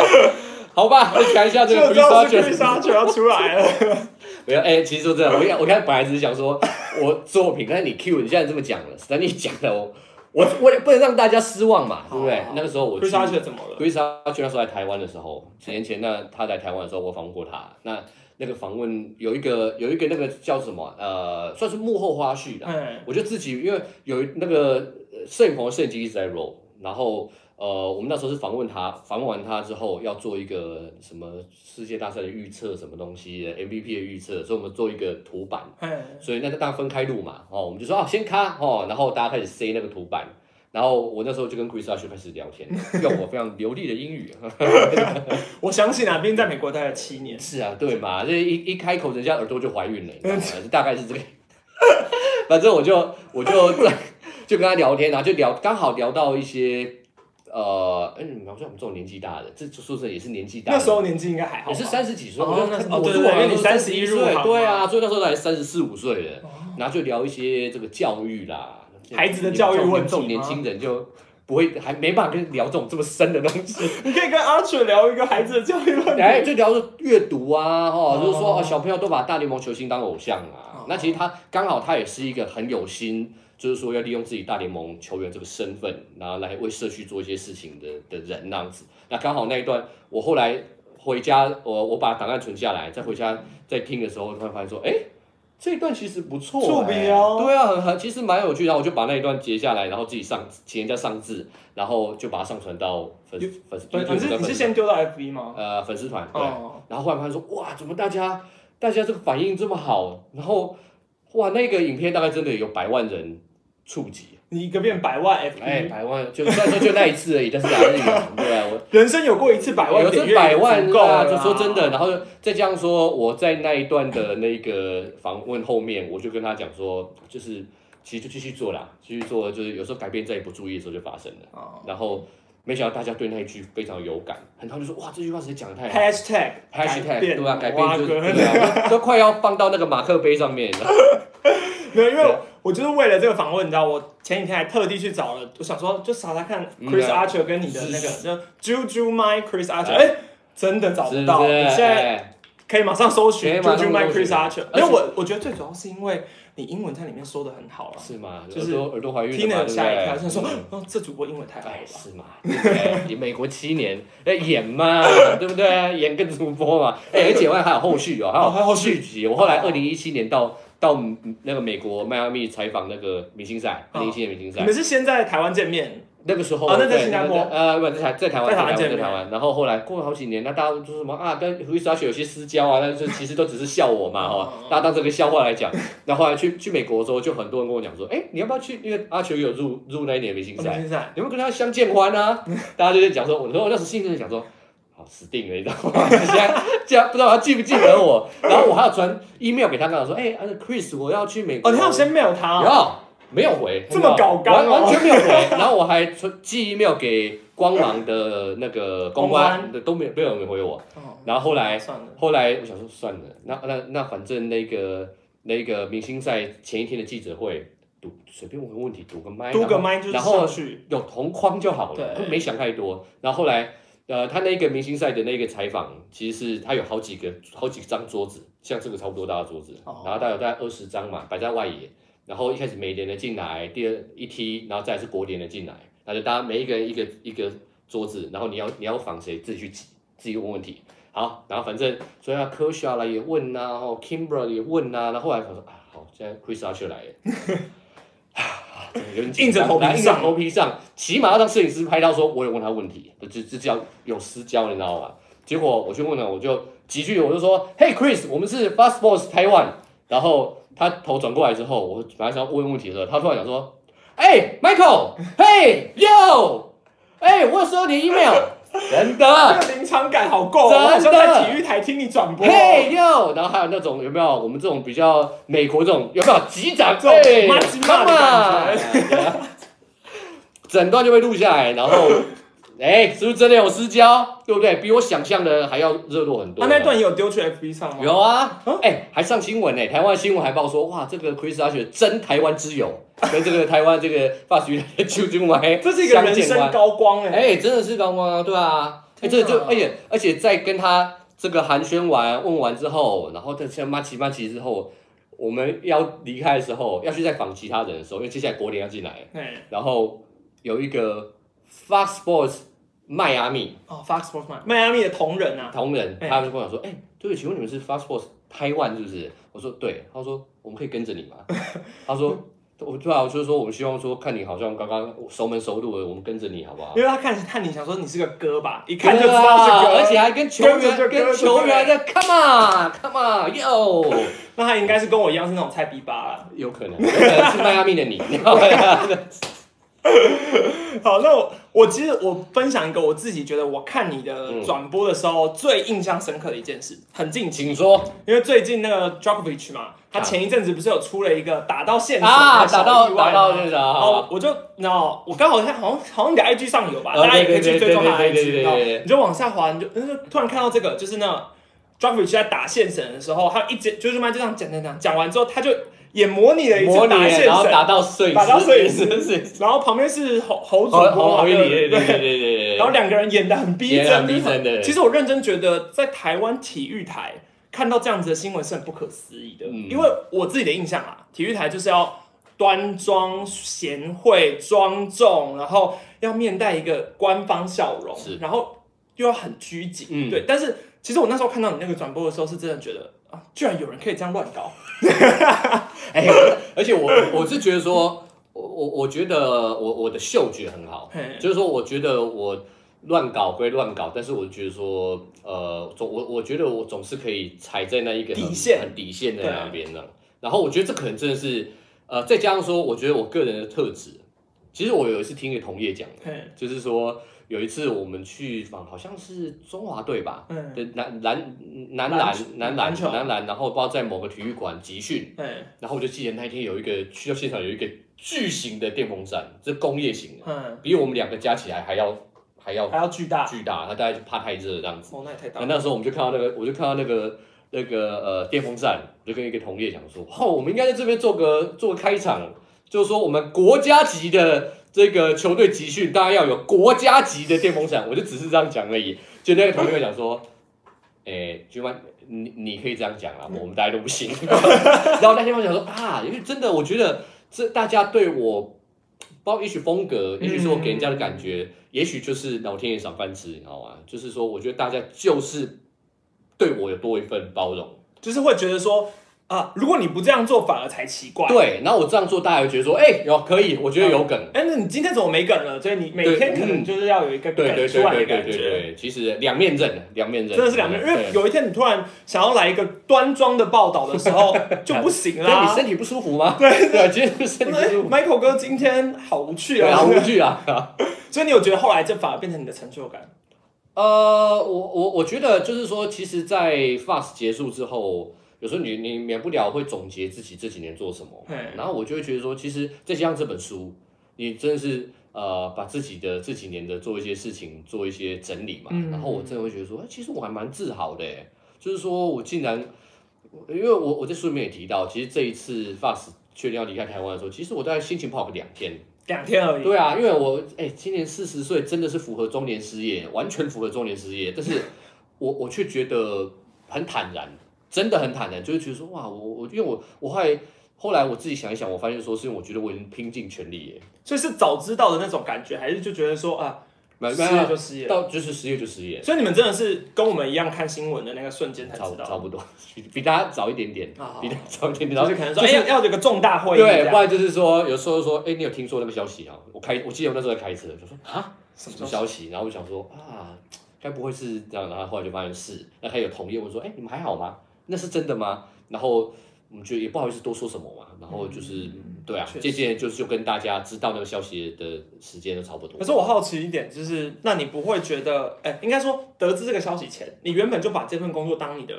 [SPEAKER 2] 好吧，我讲一下这个
[SPEAKER 1] Chris Archer 要出来了。
[SPEAKER 2] 没有，哎，其实说真的，我我看本来只是想说我作品，但是你 Q 你现在这么讲了，但你讲的我。我我也不能让大家失望嘛，对不对？那个时候我
[SPEAKER 1] Chris Archer 怎么了
[SPEAKER 2] ？Chris Archer 那时候在台湾的时候，几年前那他在台湾的时候，我访问过他。那那个访问有一个有一个那个叫什么？呃，算是幕后花絮的。嗯，我就自己因为有那个摄影棚摄影机一直在 roll，然后。呃，我们那时候是访问他，访问完他之后要做一个什么世界大赛的预测，什么东西 MVP 的预测，所以我们做一个图板，所以那就大家分开录嘛，哦，我们就说啊，先卡哦，然后大家开始塞那个图板，然后我那时候就跟 Chris 阿学开始聊天，用我非常流利的英语，
[SPEAKER 1] 我相信啊，毕竟在美国待了七年，
[SPEAKER 2] 是啊，对嘛，这一一开口，人家耳朵就怀孕了，大概是这个，反正我就我就就跟他聊天，然后就聊，刚好聊到一些。呃，哎，你好像我们这种年纪大的，这宿舍也是年纪大的。
[SPEAKER 1] 那时候年纪应该还好，
[SPEAKER 2] 也是三十几岁。
[SPEAKER 1] 哦，
[SPEAKER 2] 我
[SPEAKER 1] 是我跟你三十一岁，
[SPEAKER 2] 对啊，所以那时候才三十四五岁的，然后就聊一些这个教育啦，
[SPEAKER 1] 孩子的教育问题。
[SPEAKER 2] 这种年轻人就不会还没办法跟聊这种这么深的东西。
[SPEAKER 1] 你可以跟阿雪聊一个孩子的教育问题，
[SPEAKER 2] 哎，就聊阅读啊，哦，就是说小朋友都把大联盟球星当偶像啊，那其实他刚好他也是一个很有心。就是说要利用自己大联盟球员这个身份，然后来为社区做一些事情的的人那样子。那刚好那一段，我后来回家，我我把档案存下来，再回家再听的时候，突然发现说，哎，这一段其实不错，对啊，很很其实蛮有趣。然后我就把那一段截下来，然后自己上请人家上字，然后就把它上传到粉粉丝。
[SPEAKER 1] 粉丝你是先丢到 FB 吗？
[SPEAKER 2] 呃，粉丝团对。然后后来发现说，哇，怎么大家大家这个反应这么好？然后哇，那个影片大概真的有百万人。触及
[SPEAKER 1] 你一个变百万 F，
[SPEAKER 2] 哎，百万就虽然说就那一次而已，但是还是有，对啊，我
[SPEAKER 1] 人生有过一次百万，
[SPEAKER 2] 有次百万啊，就说真的，然后再这样说，我在那一段的那个访问后面，我就跟他讲说，就是其实就继续做啦，继续做，就是有时候改变在不注意的时候就发生了，然后没想到大家对那一句非常有感，很多人就说哇，这句话实在讲的太好
[SPEAKER 1] ，#hashtag
[SPEAKER 2] #hashtag 对吧？改变就都快要放到那个马克杯上面了，
[SPEAKER 1] 没有，因为。我就是为了这个访问，你知道，我前几天还特地去找了，我想说就查查看 Chris Archer 跟你的那个就 Juju My Chris Archer，哎，真的找不到。你现在可以马上搜寻 Juju My Chris Archer，因为我我觉得最主要是因为你英文在里面说的很好了，
[SPEAKER 2] 是吗？
[SPEAKER 1] 就是
[SPEAKER 2] 耳朵怀孕，
[SPEAKER 1] 听
[SPEAKER 2] 了
[SPEAKER 1] 吓一跳，就说哦，这主播英文太好了，
[SPEAKER 2] 是吗？你美国七年在演嘛，对不对？演个主播嘛，哎，而且外还有后续哦，还有后续集。我后来二零一七年到。到那个美国迈阿密采访那个明星赛，二零一七年明星赛。
[SPEAKER 1] 你们是先在台湾见面？
[SPEAKER 2] 那个时候，
[SPEAKER 1] 那在新加坡，
[SPEAKER 2] 呃，不，在台在台湾，
[SPEAKER 1] 在台
[SPEAKER 2] 湾在台湾。然后后来过了好几年，那大家都说什么啊？跟胡思阿雪有些私交啊？但是其实都只是笑我嘛，哈，大家当这个笑话来讲。那后来去去美国之后，就很多人跟我讲说，哎，你要不要去？因为阿球有入入那一年明星赛，你们跟他相见欢啊？大家就在讲说，我说我那时心里在讲说。好死定了，你知道吗？现在竟然不知道他记不记得我，然后我还要传 email 给他，跟他说：“哎，Chris，我要去美国。”
[SPEAKER 1] 哦，你要先 mail 他？
[SPEAKER 2] 有，没有回，
[SPEAKER 1] 这么搞刚
[SPEAKER 2] 完全没有回。然后我还寄 email 给光芒的那个公关，都没有没有人回我。然后后来后来我想说算了，那那那反正那个那个明星赛前一天的记者会，赌随便问个问题，赌个麦，
[SPEAKER 1] 赌个麦，
[SPEAKER 2] 然后有同框就好了，没想太多。然后后来呃，他那个明星赛的那个采访，其实是他有好几个好几张桌子，像这个差不多大的桌子，然后大概大概二十张嘛，摆在外野。然后一开始美联的进来，第二一梯，然后再是国联的进来，那就大家每一个人一个一个桌子，然后你要你要访谁自己去挤，自己问问题。好，然后反正所以啊，科学啦也问呐，然后 Kimber 也问呐，然后后来他说啊，好，现在 Chris Archer 来了，啊，
[SPEAKER 1] 硬着头皮
[SPEAKER 2] 硬着头皮上，起码要让摄影师拍到说我有问他问题，这这叫有私交，你知道吗？结果我去问了，我就几句我就说，Hey Chris，我们是 Fast Balls Taiwan，然后。他头转过来之后，我本来想要问问题的时候，他突然讲说：“哎，Michael，Hey you，哎，我有收到你 email，真的，这个
[SPEAKER 1] 临场感好够，真的，在体育台听你转播，
[SPEAKER 2] 嘿，Yo，然后还有那种有没有我们这种比较美国这种有没有机长？这
[SPEAKER 1] 种马吉马的感觉，
[SPEAKER 2] 整段就被录下来，然后。哎，是不是真的有私交？对不对？比我想象的还要热络很多。
[SPEAKER 1] 他那段也有丢去 FB 上吗？
[SPEAKER 2] 有啊，哎，还上新闻呢。台湾新闻还报说，哇，这个 Chris 阿雪真台湾之友，跟这个台湾这个发徐的邱俊伟，
[SPEAKER 1] 这是一个人生高光哎。
[SPEAKER 2] 哎，真的是高光啊，对啊。哎，这就而且而且在跟他这个寒暄完问完之后，然后在像马奇马奇之后，我们要离开的时候，要去再访其他人的时候，因为接下来国联要进来，然后有一个。Fox Sports 迈阿密
[SPEAKER 1] 哦，Fox Sports 迈阿密的同仁啊，
[SPEAKER 2] 同仁，他们就跟我说，哎，对，请问你们是 Fox Sports 台湾是不是？我说对，他说我们可以跟着你吗？他说，我对啊，就是说我们希望说看你好像刚刚熟门熟路的，我们跟着你好不好？
[SPEAKER 1] 因为他看看你想说你是个哥吧，一看就知道是哥，
[SPEAKER 2] 而且还跟球员跟球员的 Come on Come on Yo，
[SPEAKER 1] 那他应该是跟我一样是那种菜逼吧。了，
[SPEAKER 2] 有可能，是迈阿密的你。
[SPEAKER 1] 好，那我我其实我分享一个我自己觉得我看你的转播的时候最印象深刻的一件事，很近期，
[SPEAKER 2] 请说。
[SPEAKER 1] 因为最近那个 Djokovic 嘛，他前一阵子不是有出了一个打到现场
[SPEAKER 2] 啊，打到打到那个，
[SPEAKER 1] 哦，我就然后，我刚好看，好像好像你的 IG 上有吧，大家也可以去追踪他的 IG，你就往下滑，你就突然看到这个，就是那 Djokovic 在打现神的时候，他一直就是慢就这样讲讲讲，讲完之后他就。也模拟了一次打现
[SPEAKER 2] 然后打到摄影师，
[SPEAKER 1] 打到摄影师，然后旁边是侯侯主播，
[SPEAKER 2] 对对对对对
[SPEAKER 1] 然后两个人演的很逼真，
[SPEAKER 2] 逼真的。
[SPEAKER 1] 其实我认真觉得，在台湾体育台看到这样子的新闻是很不可思议的，因为我自己的印象啊，体育台就是要端庄贤惠、庄重，然后要面带一个官方笑容，然后又要很拘谨，对。但是其实我那时候看到你那个转播的时候，是真的觉得。啊！居然有人可以这样乱搞，
[SPEAKER 2] 哎，而且我 我是觉得说，我我我觉得我我的嗅觉很好，就是说，我觉得我乱搞归乱搞，但是我觉得说，呃，总我我觉得我总是可以踩在那一个
[SPEAKER 1] 底线，
[SPEAKER 2] 很底线的那边呢。然后我觉得这可能真的是，呃，再加上说，我觉得我个人的特质，其实我有一次听一个同业讲，就是说。有一次我们去访，好像是中华队吧，的男篮男篮男篮男篮，然后不知道在某个体育馆集训，然后我就记得那一天有一个去到现场有一个巨型的电风扇，这工业型的，比我们两个加起来还要还要
[SPEAKER 1] 还要巨大
[SPEAKER 2] 巨大，他大概怕太热这样子。
[SPEAKER 1] 哦，那也太大。
[SPEAKER 2] 那时候我们就看到那个，我就看到那个那个呃电风扇，我就跟一个同业讲说，哦，我们应该在这边做个做个开场，就是说我们国家级的。这个球队集训当然要有国家级的电风扇，我就只是这样讲而已。就那个同学讲说，哎，军官，你你可以这样讲啊，我们大家都不行。然后那天我讲说啊，因为真的，我觉得这大家对我，包括也许风格，也许是我给人家的感觉，也许就是老天爷赏饭吃，你知道吗？就是说，我觉得大家就是对我有多一份包容，
[SPEAKER 1] 就是会觉得说。啊！如果你不这样做，反而才奇怪。
[SPEAKER 2] 对，然后我这样做，大家会觉得说，哎，有可以，我觉得有梗。
[SPEAKER 1] 哎，那你今天怎么没梗了？所以你每天可能就是要有一个梗出来的感觉。
[SPEAKER 2] 其实两面刃，两面刃，
[SPEAKER 1] 真的是两面。因为有一天你突然想要来一个端庄的报道的时候，就不行了。
[SPEAKER 2] 你身体不舒服吗？
[SPEAKER 1] 对
[SPEAKER 2] 对，今天身体不舒服。
[SPEAKER 1] Michael 哥今天好无趣啊，
[SPEAKER 2] 好无趣啊！
[SPEAKER 1] 所以你有觉得后来这反而变成你的成就感？
[SPEAKER 2] 呃，我我我觉得就是说，其实，在 Fast 结束之后。有时候你你免不了会总结自己这几年做什么，然后我就会觉得说，其实再加上这本书，你真的是呃把自己的这几年的做一些事情做一些整理嘛，然后我真的会觉得说，其实我还蛮自豪的，就是说我竟然，因为我我在书里面也提到，其实这一次 Fast 确定要离开台湾的时候，其实我大概心情不好个两天，
[SPEAKER 1] 两天而已。
[SPEAKER 2] 对啊，因为我哎今年四十岁，真的是符合中年失业，完全符合中年失业，但是我我却觉得很坦然。真的很坦然，就是觉得说哇，我我因为我我后来后来我自己想一想，我发现说是因为我觉得我已经拼尽全力耶，
[SPEAKER 1] 所以是早知道的那种感觉，还是就觉得说啊，失业就失业，
[SPEAKER 2] 到就是失业就失业。
[SPEAKER 1] 所以你们真的是跟我们一样看新闻的那个瞬间才知道，
[SPEAKER 2] 差不多比比大家早一点点，比大家早一点点，
[SPEAKER 1] 然后就可能说哎要要有个重大会议，
[SPEAKER 2] 对，不然就是说有时候说哎你有听说那个消息啊？我开我记得我那时候在开车，就说啊什么消息？然后我想说啊该不会是这样？然后后来就发现是，那还有同业问说哎你们还好吗？那是真的吗？然后我们就也不好意思多说什么嘛。然后就是对啊，渐渐就是就跟大家知道那个消息的时间都差不多。
[SPEAKER 1] 可是我好奇一点，就是那你不会觉得，哎，应该说得知这个消息前，你原本就把这份工作当你的，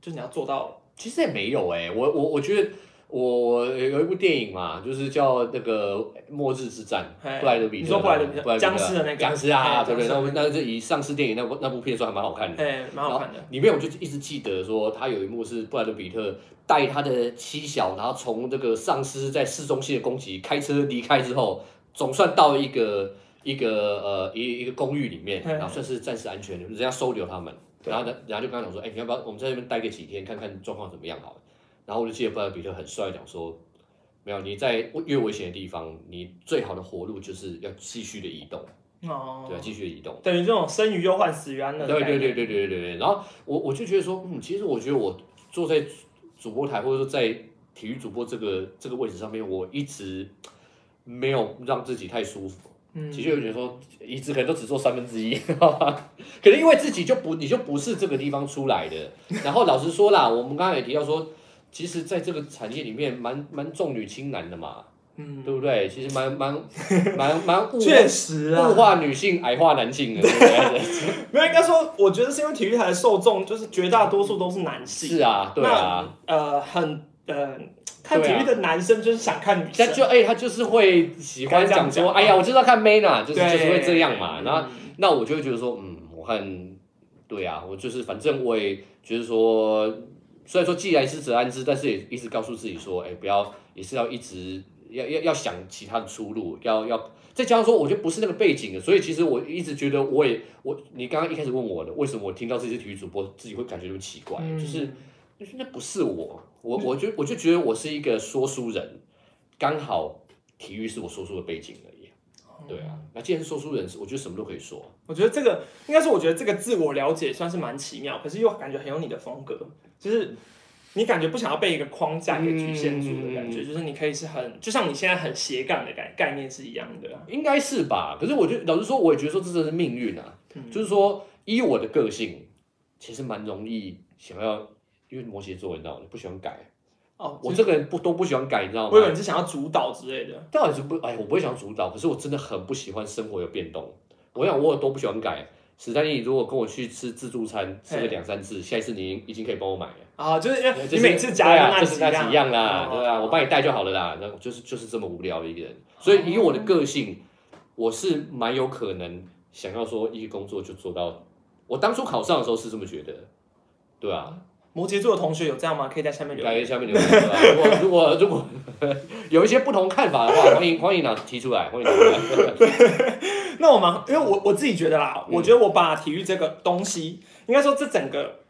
[SPEAKER 1] 就是你要做到。
[SPEAKER 2] 其实也没有哎，我我我觉得。我有一部电影嘛，就是叫那个《末日之战》，布莱德比特，
[SPEAKER 1] 你说布莱德比特，僵尸的那个。
[SPEAKER 2] 僵尸啊，对不对？那那是以丧尸电影那部那部片说还蛮好看的，
[SPEAKER 1] 哎，蛮好看的。
[SPEAKER 2] 里面我就一直记得说，他有一幕是布莱德比特带他的妻小，然后从这个丧尸在市中心的攻击开车离开之后，总算到一个一个呃一一个公寓里面，然后算是暂时安全，人家收留他们，然后呢，然后就跟他讲说，哎，你要不要我们在那边待个几天，看看状况怎么样好了。然后我就记得布莱德比特很帅，讲说，没有你在越危险的地方，你最好的活路就是要继续的移动，哦，对，继续移动，
[SPEAKER 1] 等于这种生于忧患，死于安乐。
[SPEAKER 2] 对对对对对对对。然后我我就觉得说，嗯，其实我觉得我坐在主播台或者说在体育主播这个这个位置上面，我一直没有让自己太舒服。嗯，其实有点说，一直可能都只做三分之一，可能因为自己就不你就不是这个地方出来的。然后老实说啦，我们刚才也提到说。其实，在这个产业里面，蛮蛮重女轻男的嘛，嗯，对不对？其实蛮蛮 蛮蛮物
[SPEAKER 1] 确实啊，
[SPEAKER 2] 物化女性，矮化男性的。
[SPEAKER 1] 没有，应该说，我觉得是因为体育台的受众就是绝大多数都是男性。
[SPEAKER 2] 是啊，对啊。
[SPEAKER 1] 呃，很呃，看体育的男生就是想看女生，
[SPEAKER 2] 就哎，他就是会喜欢讲说，哎呀，我就是要看 man 啊，就是就是会这样嘛。然后，那我就会觉得说，嗯，我看，对啊，我就是反正我也觉得说。虽然说既来之则安之，但是也一直告诉自己说，哎，不要，也是要一直要要要想其他的出路，要要再加上说，我觉得不是那个背景的，所以其实我一直觉得，我也我你刚刚一开始问我的，为什么我听到这些体育主播自己会感觉那么奇怪，就是就是那不是我，我我就我就觉得我是一个说书人，刚好体育是我说书的背景而已，对啊，那既然是说书人，我觉得什么都可以说。
[SPEAKER 1] 我觉得这个应该是我觉得这个自我了解算是蛮奇妙，可是又感觉很有你的风格。就是你感觉不想要被一个框架给局限住的感觉，就是你可以是很，就像你现在很斜杠的概概念是一样的，
[SPEAKER 2] 应该是吧？可是我觉得老实说，我也觉得说这真的是命运啊。就是说，依我的个性，其实蛮容易想要，因为摩羯座你知道吗？不喜欢改哦。我这个人不都不喜欢改，你知道吗？
[SPEAKER 1] 我以为你是想要主导之类的。
[SPEAKER 2] 到底是不？哎，我不会想主导，可是我真的很不喜欢生活有变动。我想我多不喜欢改。史丹利，如果跟我去吃自助餐，吃个两三次，下一次你已经可以帮我买了
[SPEAKER 1] 啊！就是因为你每次加
[SPEAKER 2] 呀就是那几样啦，对啊，我帮你带就好了啦。那就是就是这么无聊的一个人，所以以我的个性，我是蛮有可能想要说一个工作就做到。我当初考上的时候是这么觉得，对啊。
[SPEAKER 1] 摩羯座的同学有这样吗？可以在下面留言。
[SPEAKER 2] 下面留言。如果如果如果 有一些不同看法的话，欢迎欢迎呢提出来，欢迎提出来。
[SPEAKER 1] 那我们因为我我自己觉得啦，我觉得我把体育这个东西，应该说这整个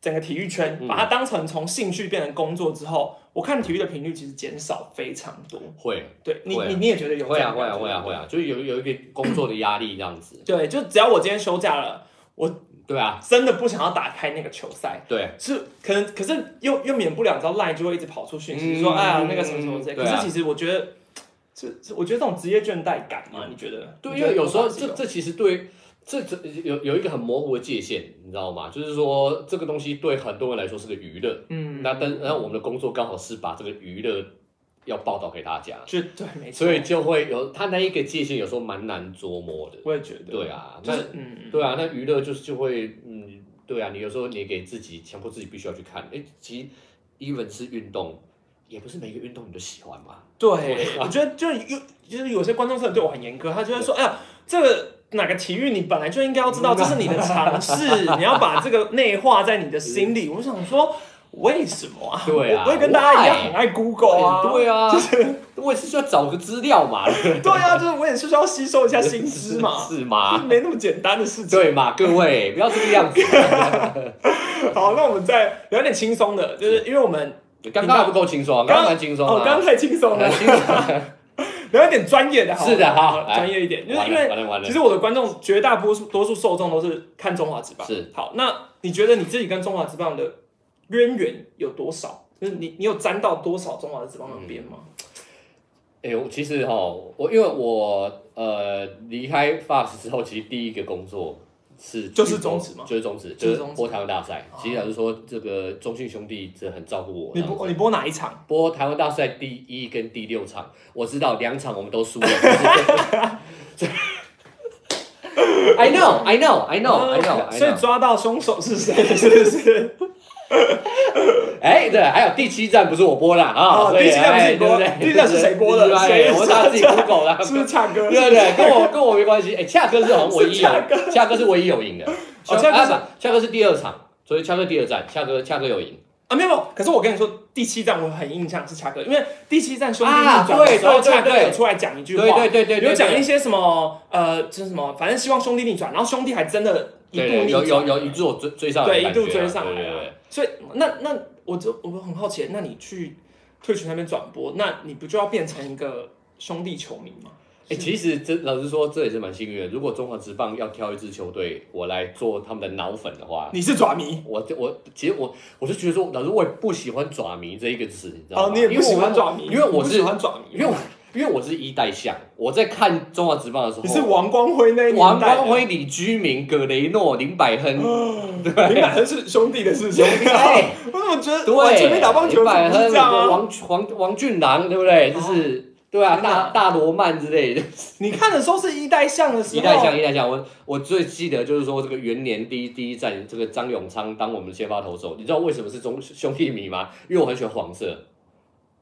[SPEAKER 1] 整个体育圈，把它当成从兴趣变成工作之后，我看体育的频率其实减少非常多。
[SPEAKER 2] 会，
[SPEAKER 1] 对你你你也觉得有？
[SPEAKER 2] 会啊会啊会啊会啊，就是有有一个工作的压力这样子。
[SPEAKER 1] 对，就只要我今天休假了，我。
[SPEAKER 2] 对啊，
[SPEAKER 1] 真的不想要打开那个球赛。
[SPEAKER 2] 对，
[SPEAKER 1] 是可能，可是又又免不了，你知道赖就会一直跑出讯息说，哎呀，那个什么什么之类。可是其实我觉得，这我觉得这种职业倦怠感嘛，你觉得？
[SPEAKER 2] 对，因为有时候这这其实对这这有有一个很模糊的界限，你知道吗？就是说这个东西对很多人来说是个娱乐，嗯，那但然后我们的工作刚好是把这个娱乐。要报道给大家，
[SPEAKER 1] 就对，没错，
[SPEAKER 2] 所以就会有他那一个界限，有时候蛮难琢磨的。
[SPEAKER 1] 我也觉得，
[SPEAKER 2] 对啊，那嗯，对啊，那娱乐就是就会，嗯，对啊，你有时候你给自己强迫自己必须要去看，哎，其实 even 是运动，也不是每个运动你都喜欢嘛。
[SPEAKER 1] 对，我觉得就有就是有些观众是对我很严格，他就会说，哎呀，这个哪个体育你本来就应该要知道，这是你的尝试，你要把这个内化在你的心里。我想说。为什么啊？
[SPEAKER 2] 对
[SPEAKER 1] 啊，我也跟大家一样很爱 Google 啊。
[SPEAKER 2] 对啊，就是我也是需要找个资料嘛。
[SPEAKER 1] 对啊，就是我也是需要吸收一下新知嘛。
[SPEAKER 2] 是吗？
[SPEAKER 1] 没那么简单的事情。
[SPEAKER 2] 对嘛，各位不要这个样子。
[SPEAKER 1] 好，那我们再聊点轻松的，就是因为我们
[SPEAKER 2] 刚刚不够轻松，刚刚蛮轻松
[SPEAKER 1] 哦，刚刚太轻松了。聊 一点专业的，
[SPEAKER 2] 是的哈，
[SPEAKER 1] 专业一点，就是因为其实我的观众绝大多数多数受众都是看中华职棒。
[SPEAKER 2] 是
[SPEAKER 1] 好，那你觉得你自己跟中华职棒的？渊源有多少？就是你，你有沾到多少中华的职棒的边吗？
[SPEAKER 2] 哎呦，其实哈，我因为我呃离开 Fox 之后，其实第一个工作是
[SPEAKER 1] 就是中职嘛，
[SPEAKER 2] 就是中职，就是播台湾大赛。其实老实说，这个中信兄弟这很照顾我。
[SPEAKER 1] 你播你播哪一场？
[SPEAKER 2] 播台湾大赛第一跟第六场，我知道两场我们都输了。I know, I know, I know, I know。
[SPEAKER 1] 所以抓到凶手是谁？是不是？
[SPEAKER 2] 哎，对，还有第七站不是我播的啊，
[SPEAKER 1] 第七站不是你播，第七站是谁播的？谁？
[SPEAKER 2] 我他自己 Google 的，
[SPEAKER 1] 是不是恰哥？
[SPEAKER 2] 对对，跟我跟我没关系。哎，恰哥是好像唯一有，恰哥是唯一有赢的。
[SPEAKER 1] 哦，恰哥，
[SPEAKER 2] 恰哥是第二场，所以恰哥第二站，恰哥恰哥有赢。
[SPEAKER 1] 啊，没有，可是我跟你说，第七站我很印象是恰哥，因为第七站兄弟逆转的时候，恰哥有出来讲一句话，
[SPEAKER 2] 对对对
[SPEAKER 1] 对，有讲一些什么，呃，就是什么，反正希望兄弟逆转，然后兄弟还真的一度逆，
[SPEAKER 2] 有有有一度追追上，
[SPEAKER 1] 对，一度追上来了。所以那那我就我很好奇，那你去退群那边转播，那你不就要变成一个兄弟球迷吗？
[SPEAKER 2] 哎，其实这老实说，这也是蛮幸运的。如果中华职棒要挑一支球队，我来做他们的脑粉的话，
[SPEAKER 1] 你是爪迷，
[SPEAKER 2] 我我其实我我是觉得说，老师我也不喜欢爪迷这一个词，你知道吗？
[SPEAKER 1] 哦，你也不喜欢爪迷，
[SPEAKER 2] 因为我是
[SPEAKER 1] 喜欢爪迷，
[SPEAKER 2] 因为因为我是一代相，我在看中华职棒的时候，
[SPEAKER 1] 你是王光辉那
[SPEAKER 2] 王光辉、李居明、葛雷诺、林百亨，
[SPEAKER 1] 对，林百亨是兄弟的事情，
[SPEAKER 2] 对，
[SPEAKER 1] 我怎么觉得对，全没打棒球，林
[SPEAKER 2] 百亨、王王王俊郎，对不对？就是。对啊，大大罗曼之类的。
[SPEAKER 1] 你看的时候是一代相的时候。
[SPEAKER 2] 一代相，一代相。我我最记得就是说这个元年第一第一站，这个张永昌当我们的先发投手。你知道为什么是中兄弟迷吗？因为我很喜欢黄色。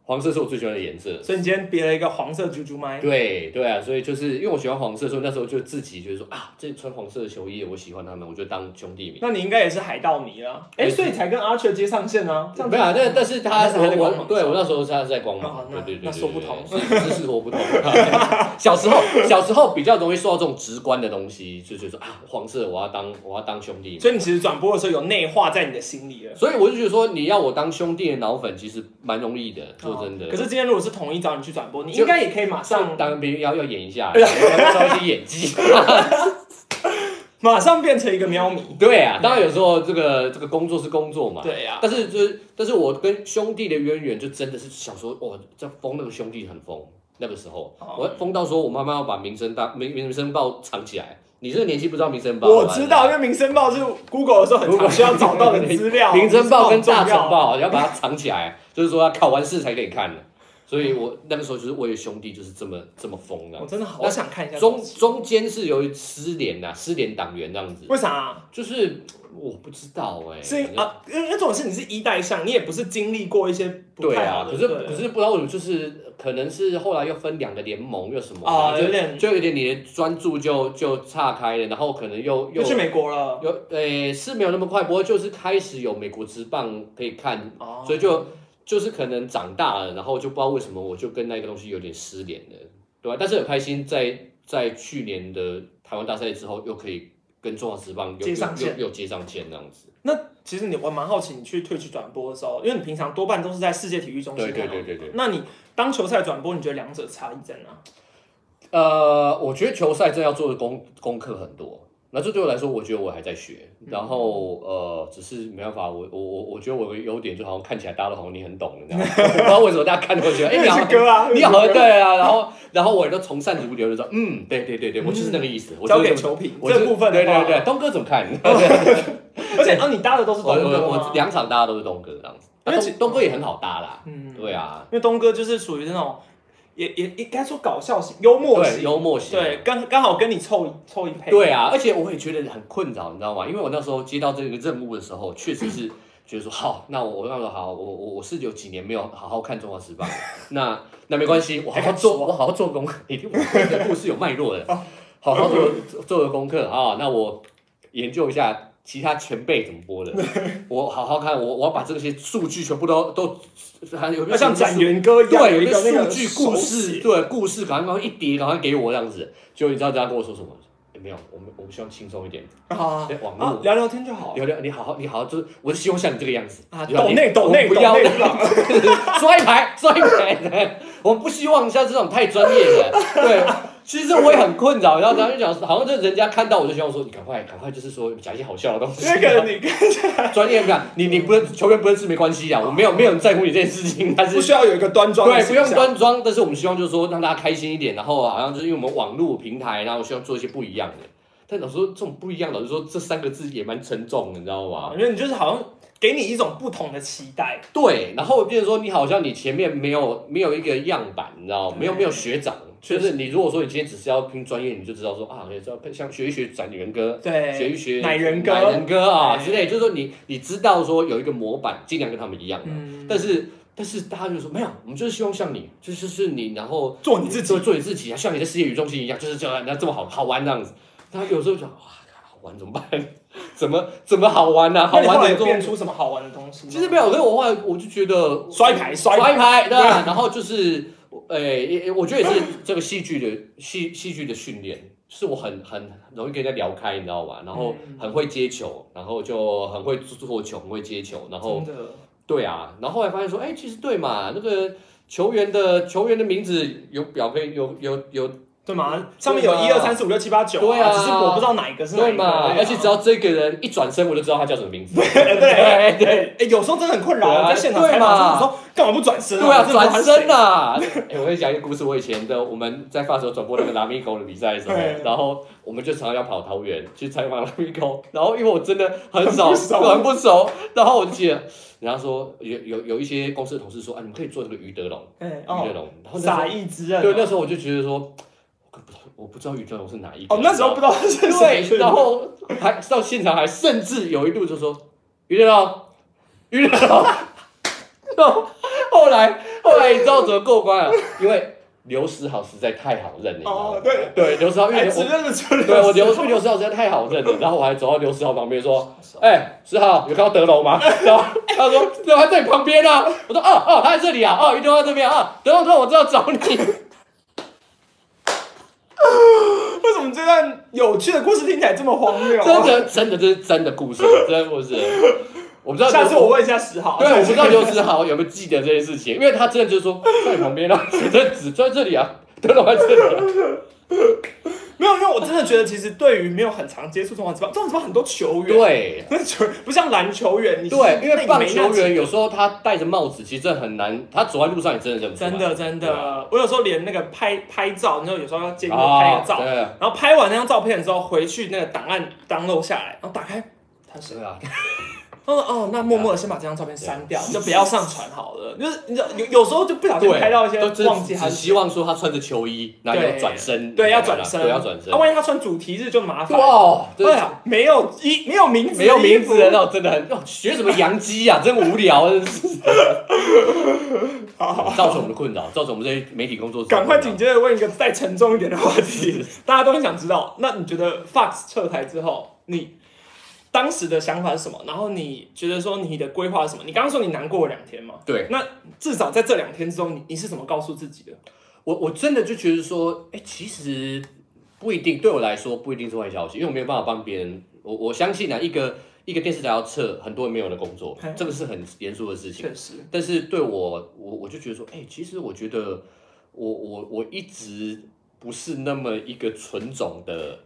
[SPEAKER 2] 黄色是我最喜欢的颜色，
[SPEAKER 1] 所以你今天别了一个黄色猪猪麦。
[SPEAKER 2] 对对啊，所以就是因为我喜欢黄色，所以那时候就自己就是说啊，这穿黄色的球衣，我喜欢他们，我就当兄弟迷。
[SPEAKER 1] 那你应该也是海盗迷啊，哎，所以才跟阿雀接上线啊。
[SPEAKER 2] 没有，但但是他我对我那时候他是在光芒，对对对，
[SPEAKER 1] 那说不同，
[SPEAKER 2] 是是说不同。小时候小时候比较容易受到这种直观的东西，就觉得说啊，黄色我要当我要当兄弟。
[SPEAKER 1] 所以你其实转播的时候有内化在你的心里了。
[SPEAKER 2] 所以我就觉得说，你要我当兄弟的脑粉，其实蛮容易的，说真的。
[SPEAKER 1] 可是今天如果是统一找你去转播，你应该也可以马上
[SPEAKER 2] 当兵，要要演 一下，要稍微演技，
[SPEAKER 1] 马上变成一个喵迷。
[SPEAKER 2] 对啊，当然有时候这个这个工作是工作嘛。
[SPEAKER 1] 对啊。
[SPEAKER 2] 但是就是，但是我跟兄弟的渊源就真的是小时候哇，这疯那个兄弟很疯，那个时候我疯到说我妈妈要把民生大民民生报藏起来。你这个年纪不知道民生报？
[SPEAKER 1] 我知道，因为民生报是 Google 的时候很常需要找到的 资料。
[SPEAKER 2] 民生报跟大成报，你要把它藏起来，就是说要考完试才可以看的。所以我那个时候就是为了兄弟，就是这么这么疯的。
[SPEAKER 1] 我真的好想看一下。
[SPEAKER 2] 中中间是由于失联呐，失联党员这样子。
[SPEAKER 1] 为啥？
[SPEAKER 2] 就是我不知道哎。
[SPEAKER 1] 是啊，因为那种是你是一代上，你也不是经历过一些
[SPEAKER 2] 对啊。可是可是不知道为什么，就是可能是后来又分两个联盟又什么
[SPEAKER 1] 啊，有点
[SPEAKER 2] 就有点你的专注就就岔开了，然后可能又
[SPEAKER 1] 又去美国了。
[SPEAKER 2] 有诶是没有那么快，不过就是开始有美国职棒可以看，所以就。就是可能长大了，然后就不知道为什么我就跟那个东西有点失联了，对吧？但是很开心，在在去年的台湾大赛之后，又可以跟中华职棒
[SPEAKER 1] 接上线，
[SPEAKER 2] 又接上线那样子。
[SPEAKER 1] 那其实你我蛮好奇，你去退去转播的时候，因为你平常多半都是在世界体育中心，
[SPEAKER 2] 对对对对对。
[SPEAKER 1] 那你当球赛转播，你觉得两者差异在哪？
[SPEAKER 2] 呃，我觉得球赛真要做的功功课很多。那这对我来说，我觉得我还在学，然后呃，只是没办法，我我我我觉得我的优点就好像看起来大家都好像你很懂，你知道吗？不知道为什么大家看都觉得，哎，你好
[SPEAKER 1] 哥啊，
[SPEAKER 2] 你好对啊，然后然后我也都从善如流的说，嗯，对对对对，我就是那个意思，我
[SPEAKER 1] 交给球评这部分，
[SPEAKER 2] 对对对，东哥怎么看？
[SPEAKER 1] 而且啊，你搭的都是东哥
[SPEAKER 2] 我两场搭的都是东哥这样子，因为东哥也很好搭啦，嗯，对啊，
[SPEAKER 1] 因为东哥就是属于那种。也也应该说搞笑型、幽默型、
[SPEAKER 2] 幽默型，
[SPEAKER 1] 对，刚刚好跟你凑凑一配。
[SPEAKER 2] 对啊，而且我也觉得很困扰，你知道吗？因为我那时候接到这个任务的时候，确实是 觉得说好，那我我说好，我我我是有几年没有好好看《中华时报》，那那没关系，我好好做，我好好做功课，你听我的故事有脉络的，好好做做个功课啊，那我研究一下。其他前辈怎么播的？我好好看，我我要把这些数据全部都都，
[SPEAKER 1] 还有像展元哥一样，
[SPEAKER 2] 对，有一个数据故事，对，故事赶快赶快一叠，赶快给我这样子。就你知道大家跟我说什么？没有，我们我们希望轻松一点，
[SPEAKER 1] 啊，网络聊聊天就好，
[SPEAKER 2] 聊聊你好好你好，就是我是希望像你这个样子
[SPEAKER 1] 啊，抖内抖内
[SPEAKER 2] 不要摔牌 摔牌，我们不希望像这种太专业的，对。其实我也很困扰，然后然后就讲，好像就人家看到我就希望说，你赶快赶快，就是说讲一些好笑的东西。
[SPEAKER 1] 那个你
[SPEAKER 2] 专业感，你你不球员不认识没关系啊，我没有没有人在乎你这件事情，但是
[SPEAKER 1] 不需要有一个端庄。
[SPEAKER 2] 对，不用端庄，但是我们希望就是说让大家开心一点，然后好像就是因为我们网络平台，然后希望做一些不一样的。但老师说这种不一样，老师说这三个字也蛮沉重的，你知道吗？
[SPEAKER 1] 因为你就是好像给你一种不同的期待。
[SPEAKER 2] 对，然后变成说你好像你前面没有没有一个样板，你知道没有没有学长。就是你如果说你今天只是要拼专业，你就知道说啊，也知道像学一学展人歌，
[SPEAKER 1] 对，
[SPEAKER 2] 学一学
[SPEAKER 1] 奶人歌，
[SPEAKER 2] 奶人歌啊之类，就是说你你知道说有一个模板，尽量跟他们一样的。但是但是大家就说没有，我们就是希望像你，就是是你，然后
[SPEAKER 1] 做你自己，
[SPEAKER 2] 做你自己啊，像你的世界与中心一样，就是这样，那这么好好玩这样子。他有时候就哇，好玩怎么办？怎么怎么好玩呢？好玩
[SPEAKER 1] 的变出什么好玩的东西？
[SPEAKER 2] 其实没有，所以我后来我就觉得
[SPEAKER 1] 摔牌摔
[SPEAKER 2] 牌对吧？然后就是。诶，我觉得也是这个戏剧的戏戏剧的训练，是我很很容易跟人家聊开，你知道吧？然后很会接球，然后就很会做球，很会接球，然后对啊，然后后来发现说，哎，其实对嘛，那个球员的球员的名字有表可以有有有。
[SPEAKER 1] 对嘛？上面有一二三四五六七八九，对啊，只是我不知道哪一个是哪一个。
[SPEAKER 2] 而且只要这个人一转身，我就知道他叫什么名字。对
[SPEAKER 1] 对对，哎，有时候真的很困扰，在现场采访的时候，干嘛不转身？
[SPEAKER 2] 对啊，转身啊！哎，我跟你讲一个故事，我以前的我们在发时候转播那个拉米狗的比赛的时候，然后我们就常常要跑桃园去采访拉米狗，然后因为我真的很少很不熟，然后我就记得，人家说有有有一些公司的同事说啊，你们可以做这个于德龙，余德龙，然后
[SPEAKER 1] 傻一之人，
[SPEAKER 2] 对，那时候我就觉得说。我不知道宇德龙是哪一个。
[SPEAKER 1] 哦，那时候不知道是谁，
[SPEAKER 2] 然后还到现场还甚至有一度就说宇德龙，宇德龙，后来后来你知道怎么过关了？因为刘思豪实在太好认了，
[SPEAKER 1] 哦对。
[SPEAKER 2] 对，刘思豪因为
[SPEAKER 1] 我认得出
[SPEAKER 2] 对我刘刘思豪实在太好认了，然后我还走到刘思豪旁边说，哎，思豪有看到德龙吗？然后他说德龙在你旁边啊，我说哦哦他在这里啊，哦宇德龙在这边啊，德龙说我知道找你。
[SPEAKER 1] 为什么这段有趣的故事听起来这么荒谬？
[SPEAKER 2] 真的，真的，这是真的故事，真的故事。我不知道，
[SPEAKER 1] 下次我问一下石豪。
[SPEAKER 2] 对，我不知道刘石豪有没有记得这件事情，因为他真的就是说在旁边啊，写在纸在这里啊，都在这里。
[SPEAKER 1] 没有，因为我真的觉得，其实对于没有很常接触中华职棒，中华职棒很多球员，
[SPEAKER 2] 对，
[SPEAKER 1] 那 球不像篮球员，
[SPEAKER 2] 对，因为棒球员有时候他戴着帽子，其实真的很难，他走在路上也真的认不出
[SPEAKER 1] 来。真的，真的，我有时候连那个拍拍照，然后有时候要监督拍个照，然后拍完那张照片之后，回去那个档案 download 下来，然后打开，他是啊。哦哦，那默默的先把这张照片删掉，就不要上传好了。就是你知道有有时候就不小心拍到一些忘记，
[SPEAKER 2] 只希望说他穿着球衣，然后转身，
[SPEAKER 1] 对，要转身，
[SPEAKER 2] 对，要转身。
[SPEAKER 1] 那万一他穿主题日就麻烦。哇，对啊，没有一没有名字，
[SPEAKER 2] 没有名字的那种真的很学什么洋基啊，真无聊，真是。造成我们的困扰，造成我们这些媒体工作者。
[SPEAKER 1] 赶快紧接着问一个再沉重一点的话题，大家都很想知道。那你觉得 Fox 撤台之后，你？当时的想法是什么？然后你觉得说你的规划是什么？你刚刚说你难过两天嘛？
[SPEAKER 2] 对。
[SPEAKER 1] 那至少在这两天之中，你你是怎么告诉自己的？
[SPEAKER 2] 我我真的就觉得说，哎，其实不一定，对我来说不一定是坏消息，因为我没有办法帮别人。我我相信啊，一个一个电视台要撤，很多人没有的工作，这个是很严肃的事情。
[SPEAKER 1] 确实。
[SPEAKER 2] 但是对我，我我就觉得说，哎，其实我觉得我我我一直不是那么一个纯种的。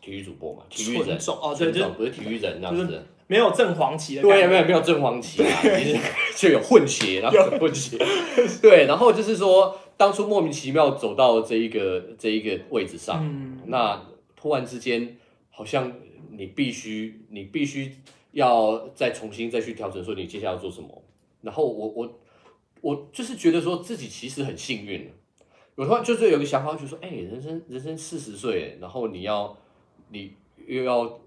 [SPEAKER 2] 体育主播嘛，体育人。
[SPEAKER 1] 哦，对，
[SPEAKER 2] 就不是体育人那样子，
[SPEAKER 1] 没有正黄旗的，
[SPEAKER 2] 对，没有没有正黄旗啊，其实就有混血，然后混血，对，然后就是说，当初莫名其妙走到这一个这一个位置上，那突然之间，好像你必须你必须要再重新再去调整，说你接下来要做什么。然后我我我就是觉得说自己其实很幸运，我突然就是有个想法，就说，哎，人生人生四十岁，然后你要。你又要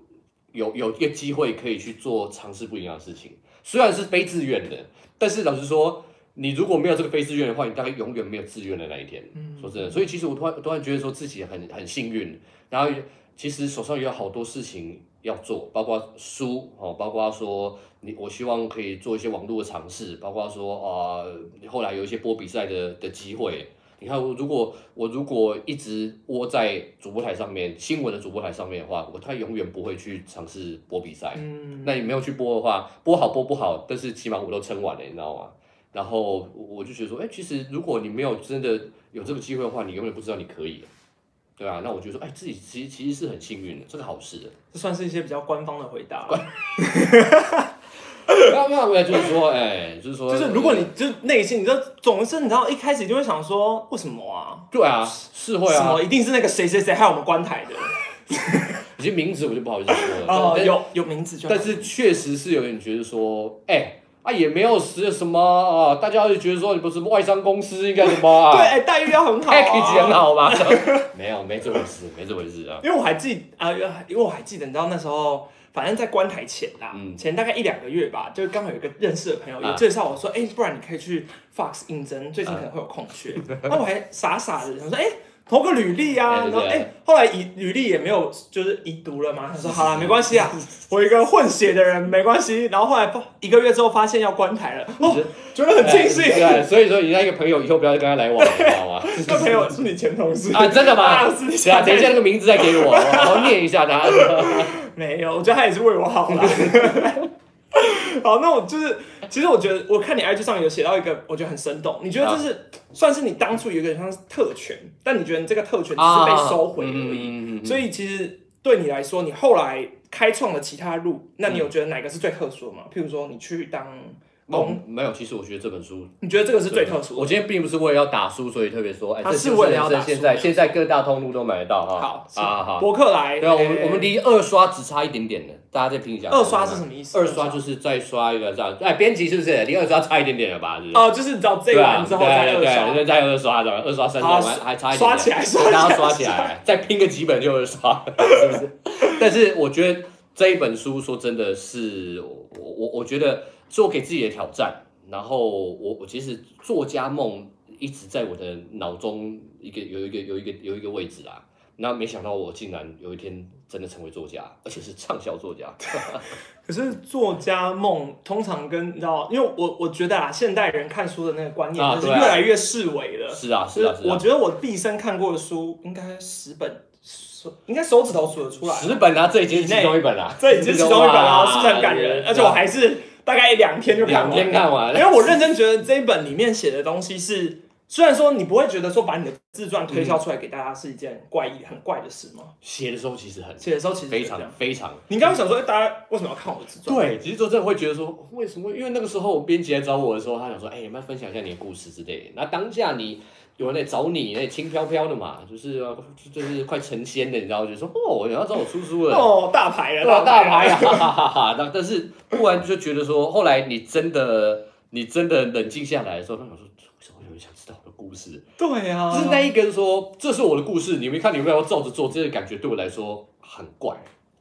[SPEAKER 2] 有有一个机会可以去做尝试不一样的事情，虽然是非自愿的，但是老实说，你如果没有这个非自愿的话，你大概永远没有自愿的那一天。嗯说真的，所以其实我突然突然觉得说自己很很幸运，然后其实手上也有好多事情要做，包括书哦，包括说你我希望可以做一些网络的尝试，包括说啊，后来有一些播比赛的的机会。你看，如果我如果一直窝在主播台上面，新闻的主播台上面的话，我他永远不会去尝试播比赛。嗯，那你没有去播的话，播好播不好，但是起码我都撑完了，你知道吗？然后我就觉得说，哎，其实如果你没有真的有这个机会的话，你永远不知道你可以，对吧？那我觉得说，哎，自己其实其实是很幸运的，这个好事。
[SPEAKER 1] 这算是一些比较官方的回答。
[SPEAKER 2] 没有没有没有，就是说，哎，就是说，
[SPEAKER 1] 就是如果你就内心，你知道总是你知道一开始就会想说，为什么啊？
[SPEAKER 2] 对啊，是会啊，什
[SPEAKER 1] 么一定是那个谁谁谁害我们关台的？
[SPEAKER 2] 有些名字我就不好意思说了。
[SPEAKER 1] 哦，有有名字就，
[SPEAKER 2] 但是确实是有人觉得说，哎啊也没有是什么啊，大家就觉得说你不是外商公司应该什么啊？
[SPEAKER 1] 对，哎待遇要很好
[SPEAKER 2] ，package 很好吧？没有，没这回事，没这回事啊。
[SPEAKER 1] 因为我还记啊，因为我还记得，你知道那时候。反正，在观台前啦，前大概一两个月吧，就刚好有一个认识的朋友也介绍我说，哎，不然你可以去 Fox 应征，最近可能会有空缺。那我还傻傻的想说，哎。投个履历啊，然后哎，后来以履历也没有，就是已读了嘛。他说好了，没关系啊，我一个混血的人没关系。然后后来一个月之后发现要关台了，哦，觉得很庆幸。
[SPEAKER 2] 对，所以说你那个朋友以后不要跟他来往，知道吗？
[SPEAKER 1] 这朋友是你前同事
[SPEAKER 2] 啊？真的吗？等一下那个名字再给我，我念一下他。
[SPEAKER 1] 没有，我觉得他也是为我好啦。好，那我就是，其实我觉得，我看你 IG 上有写到一个，我觉得很生动。你觉得这是算是你当初有一个像是特权，但你觉得你这个特权只是被收回而已。所以其实对你来说，你后来开创了其他路，那你有觉得哪个是最特殊的吗？譬如说，你去当。
[SPEAKER 2] 哦，没有，其实我觉得这本书，
[SPEAKER 1] 你觉得这个是最特殊。
[SPEAKER 2] 我今天并不是为了要打书，所以特别说，哎，
[SPEAKER 1] 这是为了
[SPEAKER 2] 要现在现在各大通路都买得到哈。
[SPEAKER 1] 好，啊好，博客来，
[SPEAKER 2] 对啊，我们我们离二刷只差一点点的，大家再拼一下。
[SPEAKER 1] 二刷是什么意思？
[SPEAKER 2] 二刷就是再刷一个这样，哎，编辑是不是离二刷差一点点了吧？
[SPEAKER 1] 哦，就是你知道这完之后再二刷，
[SPEAKER 2] 对，再二刷的，二刷三刷还还差一点，
[SPEAKER 1] 刷起来，刷
[SPEAKER 2] 然后刷起来，再拼个几本就二刷，是不是？但是我觉得这一本书说真的是我我我觉得是我给自己的挑战。然后我我其实作家梦一直在我的脑中一个有一个有一个有一个位置啊，那没想到我竟然有一天真的成为作家，而且是畅销作家。
[SPEAKER 1] 可是作家梦通常跟你知道，因为我我觉得啊，现代人看书的那个观念就是越来越视为了。
[SPEAKER 2] 是啊，是啊，
[SPEAKER 1] 我觉得我毕生看过的书应该十本，应该手指头数得出来。
[SPEAKER 2] 十本啊，这已经是其中一本了，
[SPEAKER 1] 这已经是其中一本了，是不是很感人？而且我还是。大概两天就
[SPEAKER 2] 两天看完，
[SPEAKER 1] 因为我认真觉得这一本里面写的东西是，虽然说你不会觉得说把你的自传推销出来给大家是一件怪异、很怪的事吗？
[SPEAKER 2] 写的时候其实很，
[SPEAKER 1] 写的时候其实
[SPEAKER 2] 非常非常。
[SPEAKER 1] 你刚刚想说，哎大家为什么要看我的自传？
[SPEAKER 2] 对，其实说真的会觉得说，为什么？因为那个时候编辑来找我的时候，他想说，哎，有没有分享一下你的故事之类的？那当下你。有人来找你，那轻飘飘的嘛，就是就是快成仙的，你知道？就说哦，有人要找我出书了，
[SPEAKER 1] 哦，大牌了，
[SPEAKER 2] 大牌啊！哈哈哈但但是忽然就觉得说，后来你真的，你真的冷静下来的时候，他想说，为什么有人想知道我的故事？
[SPEAKER 1] 对啊，
[SPEAKER 2] 就是那一根说，这是我的故事，你们看，你们要照着做，这个感觉对我来说很怪，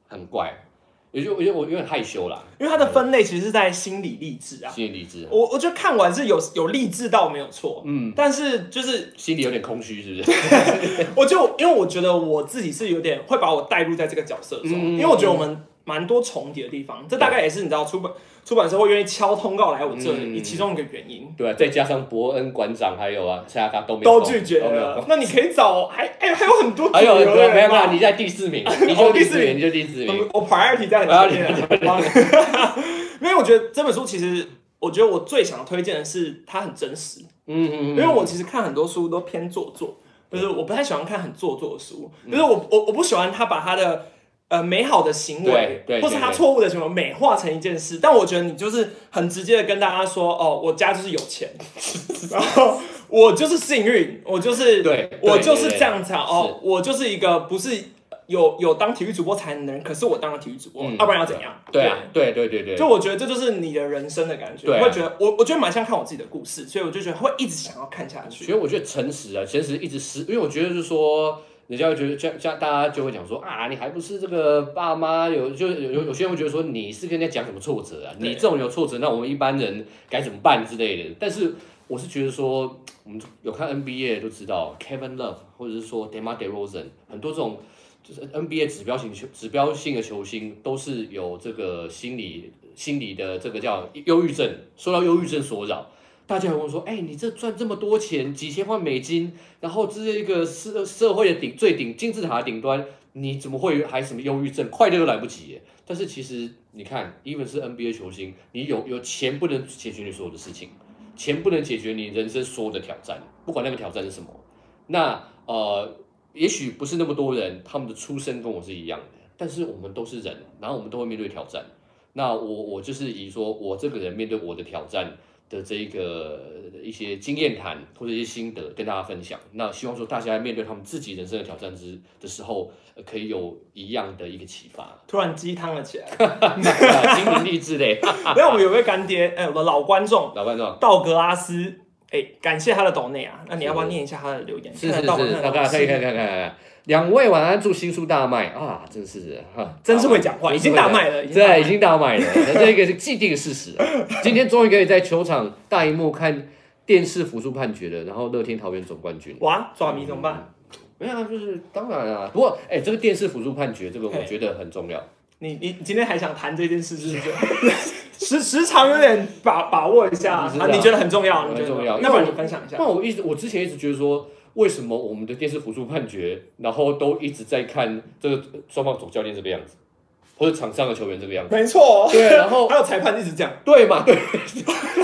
[SPEAKER 2] 很怪。也就我觉得我有点害羞啦，
[SPEAKER 1] 因为它的分类其实是在心理励志啊，
[SPEAKER 2] 心理励志。
[SPEAKER 1] 我我觉得看完是有有励志到没有错，嗯，但是就是
[SPEAKER 2] 心里有点空虚，是不是？
[SPEAKER 1] 我就因为我觉得我自己是有点会把我带入在这个角色中，因为我觉得我们。蛮多重叠的地方，这大概也是你知道出版出版社会愿意敲通告来我这里，其中一个原因。
[SPEAKER 2] 对，再加上伯恩馆长还有啊，其他他都
[SPEAKER 1] 都拒绝了。那你可以找还哎还有很多，
[SPEAKER 2] 还有没有没有，你在第四名，你就第四名，你就第四名。
[SPEAKER 1] 我 priority 在很前面。因为 我觉得这本书其实，我觉得我最想推荐的是它很真实。嗯嗯。因为我其实看很多书都偏做作，就是我不太喜欢看很做作的书，就是我我我不喜欢他把他的。呃，美好的行为，或是他错误的行为美化成一件事，但我觉得你就是很直接的跟大家说，哦，我家就是有钱，然后我就是幸运，我就是
[SPEAKER 2] 对，
[SPEAKER 1] 我就是这样子哦，我就是一个不是有有当体育主播才能的人，可是我当了体育主播，要不然要怎样？
[SPEAKER 2] 对啊，对对对对，
[SPEAKER 1] 就我觉得这就是你的人生的感觉，我会觉得我我觉得蛮像看我自己的故事，所以我就觉得会一直想要看下去。
[SPEAKER 2] 所以我觉得诚实啊，诚实一直是因为我觉得就是说。人家会觉得，家家大家就会讲说啊，你还不是这个爸妈有，就有有有些人会觉得说你是跟人家讲什么挫折啊？你这种有挫折，那我们一般人该怎么办之类的？但是我是觉得说，我们有看 NBA 都知道，Kevin Love 或者是说 Demar Derozan，很多这种就是 NBA 指标型球指标性的球星都是有这个心理心理的这个叫忧郁症，受到忧郁症所扰。大家问说：“哎，你这赚这么多钱，几千万美金，然后这是一个社社会的顶最顶金字塔的顶端，你怎么会还什么忧郁症？快乐都来不及。但是其实你看，even 是 NBA 球星，你有有钱不能解决你所有的事情，钱不能解决你人生所有的挑战，不管那个挑战是什么。那呃，也许不是那么多人，他们的出身跟我是一样的，但是我们都是人，然后我们都会面对挑战。那我我就是以说我这个人面对我的挑战。”的这个一些经验谈或者一些心得跟大家分享，那希望说大家面对他们自己人生的挑战之的时候，可以有一样的一个启发。
[SPEAKER 1] 突然鸡汤了起来，
[SPEAKER 2] 心灵励志嘞！
[SPEAKER 1] 没有，我们有位干爹，哎，我的老观众，
[SPEAKER 2] 老观众
[SPEAKER 1] 道格拉斯，哎，感谢他的抖内啊，那你要不要念一下他的留言？
[SPEAKER 2] 是是是，大家可以看看看看。两位晚安，祝新书大卖啊！真是哈，
[SPEAKER 1] 真是会讲话，已经大卖了，
[SPEAKER 2] 对，已经大卖了，这个是既定事实。今天终于可以在球场大荧幕看电视辅助判决了，然后乐天桃园总冠军。
[SPEAKER 1] 哇，抓迷怎么办？
[SPEAKER 2] 没有，就是当然啊。不过，哎，这个电视辅助判决，这个我觉得很重要。
[SPEAKER 1] 你你今天还想谈这件事，是不是？时时常有点把把握一下啊？你觉得很重要？
[SPEAKER 2] 很重要。
[SPEAKER 1] 要不然你分享一下？
[SPEAKER 2] 那我一直我之前一直觉得说。为什么我们的电视辅助判决，然后都一直在看这个双方总教练这个样子，或者场上的球员这个样子？
[SPEAKER 1] 没错，
[SPEAKER 2] 对，然后
[SPEAKER 1] 还有裁判一直这样，
[SPEAKER 2] 对嘛？对，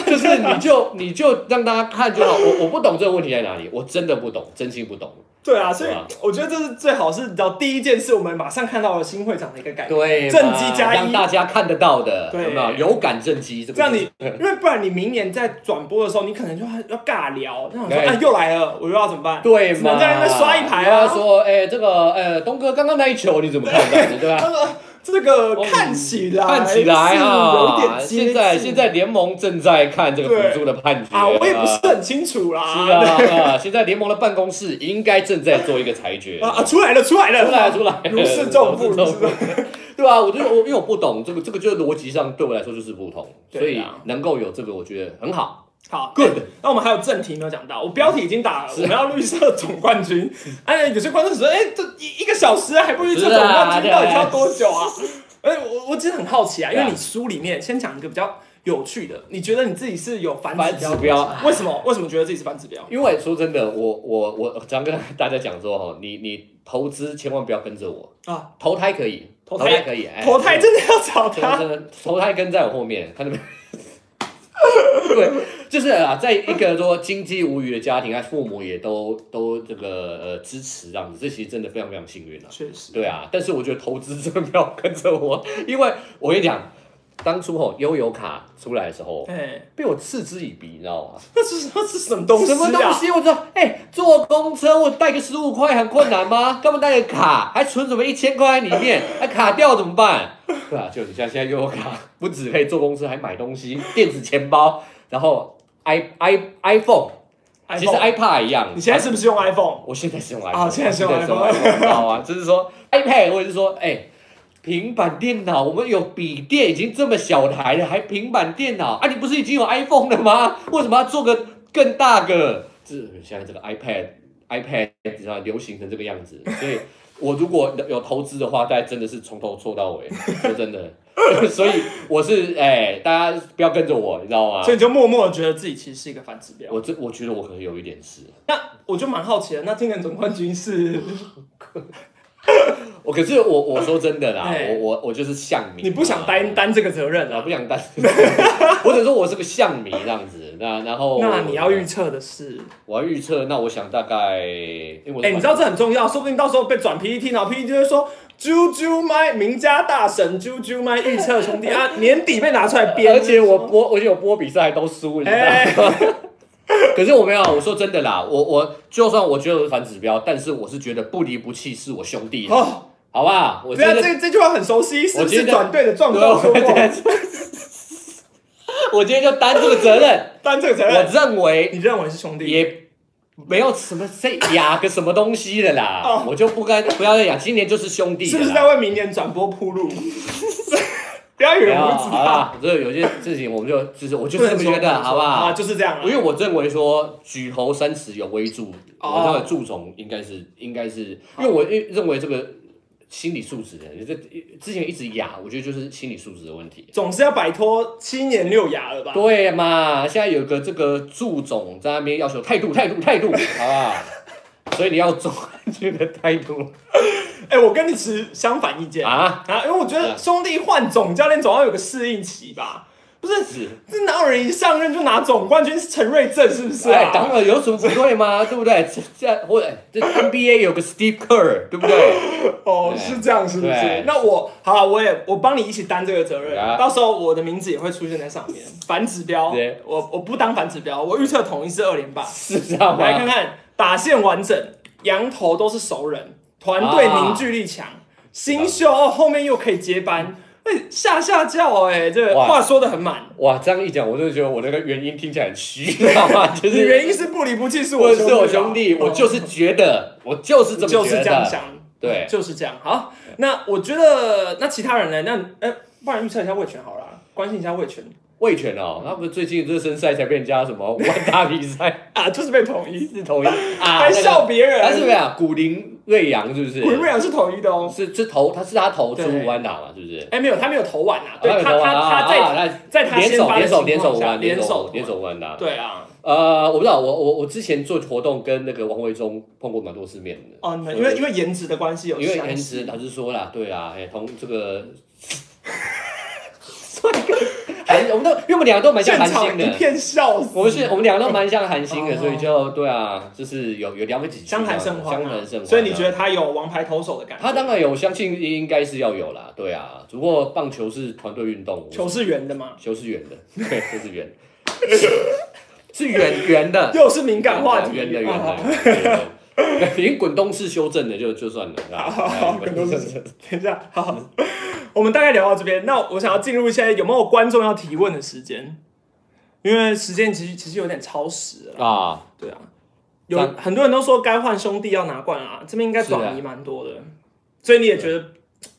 [SPEAKER 2] 就是你就你就让大家看就好。我我不懂这个问题在哪里，我真的不懂，真心不懂。
[SPEAKER 1] 对啊，所以我觉得这是最好是，你知道第一件事，我们马上看到了新会长的一个改
[SPEAKER 2] 变，对，
[SPEAKER 1] 正机加
[SPEAKER 2] 一，让大家看得到的，有没有有感正机？
[SPEAKER 1] 这样你，因为不然你明年在转播的时候，你可能就要尬聊，那种说，啊，又来了，我又要怎么办？
[SPEAKER 2] 对嘛？
[SPEAKER 1] 能在那边刷一排啊？
[SPEAKER 2] 说，哎，这个，呃，东哥刚刚那一球你怎么看的？对吧？
[SPEAKER 1] 这个看起来
[SPEAKER 2] 看起来啊，现在现在联盟正在看这个辅助的判决
[SPEAKER 1] 啊，我也不是很清楚啦。
[SPEAKER 2] 是啊，现在联盟的办公室应该正在做一个裁决。
[SPEAKER 1] 啊，出来了，出来了，
[SPEAKER 2] 出来了出来。
[SPEAKER 1] 了，如释重负，
[SPEAKER 2] 对吧？我觉得我因为我不懂这个，这个就是逻辑上对我来说就是不同，所以能够有这个，我觉得很好。
[SPEAKER 1] 好，good。那我们还有正题没有讲到，我标题已经打了，我们要绿色总冠军。哎，有些观众说，哎，这一一个小时还不绿色总冠军，到底要多久啊？哎，我我其实很好奇啊，因为你书里面先讲一个比较有趣的，你觉得你自己是有反指标？为什么？为什么觉得自己是反指标？
[SPEAKER 2] 因为说真的，我我我常跟大家讲说哈，你你投资千万不要跟着我啊，投胎可以，投胎可以，
[SPEAKER 1] 投胎真的要找他，
[SPEAKER 2] 投胎跟在我后面，看到没？对，就是啊，在一个说经济无余的家庭，啊，父母也都都这个呃支持这样子，这其实真的非常非常幸运了。
[SPEAKER 1] 确实，
[SPEAKER 2] 对啊，但是我觉得投资真的不要跟着我，因为我跟你讲。当初吼悠游卡出来的时候，哎，被我嗤之以鼻，你知道吗？
[SPEAKER 1] 那是那是什么东西？
[SPEAKER 2] 什么东西？我说，哎，坐公车我带个十五块很困难吗？干嘛带个卡？还存什么一千块在里面？还，卡掉怎么办？对啊，就你像现在悠游卡，不止可以坐公车，还买东西，电子钱包，然后 i i iPhone，其实 iPad 一样。
[SPEAKER 1] 你现在是不是用 iPhone？
[SPEAKER 2] 我现在是用 iPhone，啊，
[SPEAKER 1] 现在是用 iPhone，
[SPEAKER 2] 好啊，就是说 iPad，或者是说，哎。平板电脑，我们有笔电已经这么小台了，还平板电脑啊？你不是已经有 iPhone 了吗？为什么要做个更大个？这现在这个 iPad，iPad 知道流行成这个样子，所以我如果有投资的话，大家真的是从头错到尾，说真的。所以我是哎，大家不要跟着我，你知道吗？
[SPEAKER 1] 所以你就默默的觉得自己其实是一个反指标。
[SPEAKER 2] 我这我觉得我可能有一点是。
[SPEAKER 1] 那我就蛮好奇的，那今年总冠军是？
[SPEAKER 2] 我 可是我我说真的啦，我我我就是象迷。
[SPEAKER 1] 你不想担担这个责任
[SPEAKER 2] 啊？不想担，或者说我是个象迷这样子。那然后
[SPEAKER 1] 那你要预测的是？
[SPEAKER 2] 我要预测，那我想大概，
[SPEAKER 1] 哎，你知道这很重要，说不定到时候被转 PPT，然后 PPT 就会说啾啾麦名家大神啾啾麦预测兄弟啊，年底被拿出来编，
[SPEAKER 2] 而且我播，而且我播比赛都输，你知道吗？可是我没有，我说真的啦，我我就算我觉得是反指标，但是我是觉得不离不弃是我兄弟，哦，好吧？我
[SPEAKER 1] 觉得这这句话很熟悉，是不是转队的状况说过？
[SPEAKER 2] 我今天就担这个责任，
[SPEAKER 1] 担这个责任。
[SPEAKER 2] 我认为，
[SPEAKER 1] 你认为是兄弟，
[SPEAKER 2] 也没有什么再压个什么东西的啦，我就不该不要再压。今年就是兄弟，
[SPEAKER 1] 是不是在为明年转播铺路？不要以为不知道，
[SPEAKER 2] 这有些事情我们就就是我就是这么觉得，好不好？
[SPEAKER 1] 啊，就是这样。
[SPEAKER 2] 因为我认为说举头三尺有微柱，我认为祝总应该是应该是，因为我认为这个。心理素质的，这之前一直哑，我觉得就是心理素质的问题。
[SPEAKER 1] 总是要摆脱七年六哑了吧？
[SPEAKER 2] 对嘛，现在有个这个祝总在那边要求态度，态度，态度，好不好？所以你要总觉得态度。
[SPEAKER 1] 哎，我跟你持相反意见啊啊！因为我觉得兄弟换总教练总要有个适应期吧。不是，这哪有人一上任就拿总冠军？是陈瑞正是不是啊？
[SPEAKER 2] 当然有什么不对吗？对不对？这或者这 NBA 有个 Steve Kerr，对不对？
[SPEAKER 1] 哦，是这样，是不是？那我好，我也我帮你一起担这个责任。到时候我的名字也会出现在上面。反指标，我我不当反指标，我预测统一是二连霸。
[SPEAKER 2] 是这样吗？
[SPEAKER 1] 来看看打线完整，羊头都是熟人，团队凝聚力强，新秀后面又可以接班。下下叫哎，这个话说的很满
[SPEAKER 2] 哇！这样一讲，我就觉得我那个原因听起来很虚，知道吗？就是
[SPEAKER 1] 原因是不离不弃，是我
[SPEAKER 2] 是我兄弟，我就是觉得，我就是这么
[SPEAKER 1] 就是这样想，
[SPEAKER 2] 对，
[SPEAKER 1] 就是这样。好，那我觉得那其他人呢？那哎，不然预测一下魏权好了，关心一下魏权。
[SPEAKER 2] 魏权哦，他不是最近热身赛才被人家什么万大比赛？
[SPEAKER 1] 啊，就是被统一。
[SPEAKER 2] 是统一？啊，
[SPEAKER 1] 还笑别人，
[SPEAKER 2] 他是不是啊？古林瑞阳是不是？
[SPEAKER 1] 古林瑞阳是统一的哦，
[SPEAKER 2] 是是投他是他投出万打嘛，是不是？
[SPEAKER 1] 哎，没有，他没有投完啊，对他他他在在他
[SPEAKER 2] 联手联手
[SPEAKER 1] 联
[SPEAKER 2] 手完
[SPEAKER 1] 联
[SPEAKER 2] 手联手万打，
[SPEAKER 1] 对啊，
[SPEAKER 2] 呃，我不知道，我我我之前做活动跟那个王维忠碰过蛮多次面的。
[SPEAKER 1] 哦，因为因为颜值的关系有，
[SPEAKER 2] 因为颜值老实说啦，对啊，哎，同这个。韩，我们都，因为我们两个都蛮像韩星的，
[SPEAKER 1] 一片笑死。
[SPEAKER 2] 我们是，我们两个都蛮像韩星的，所以就对啊，就是有有了解几
[SPEAKER 1] 相谈甚欢，
[SPEAKER 2] 相谈甚欢。
[SPEAKER 1] 所以你觉得他有王牌投手的感觉？
[SPEAKER 2] 他当然有，相信应该是要有啦，对啊。只不过棒球是团队运动，
[SPEAKER 1] 球是圆的吗？
[SPEAKER 2] 球是圆的，对，球是圆，是圆圆的，
[SPEAKER 1] 又是敏感话题，
[SPEAKER 2] 圆的圆的，已经滚动式修正的就就算了，
[SPEAKER 1] 好，滚动式，等一下，好。我们大概聊到这边，那我想要进入一些有没有观众要提问的时间，因为时间其实其实有点超时了啊。对啊，有很多人都说该换兄弟要拿冠啊，这边应该转移蛮多的，所以你也觉得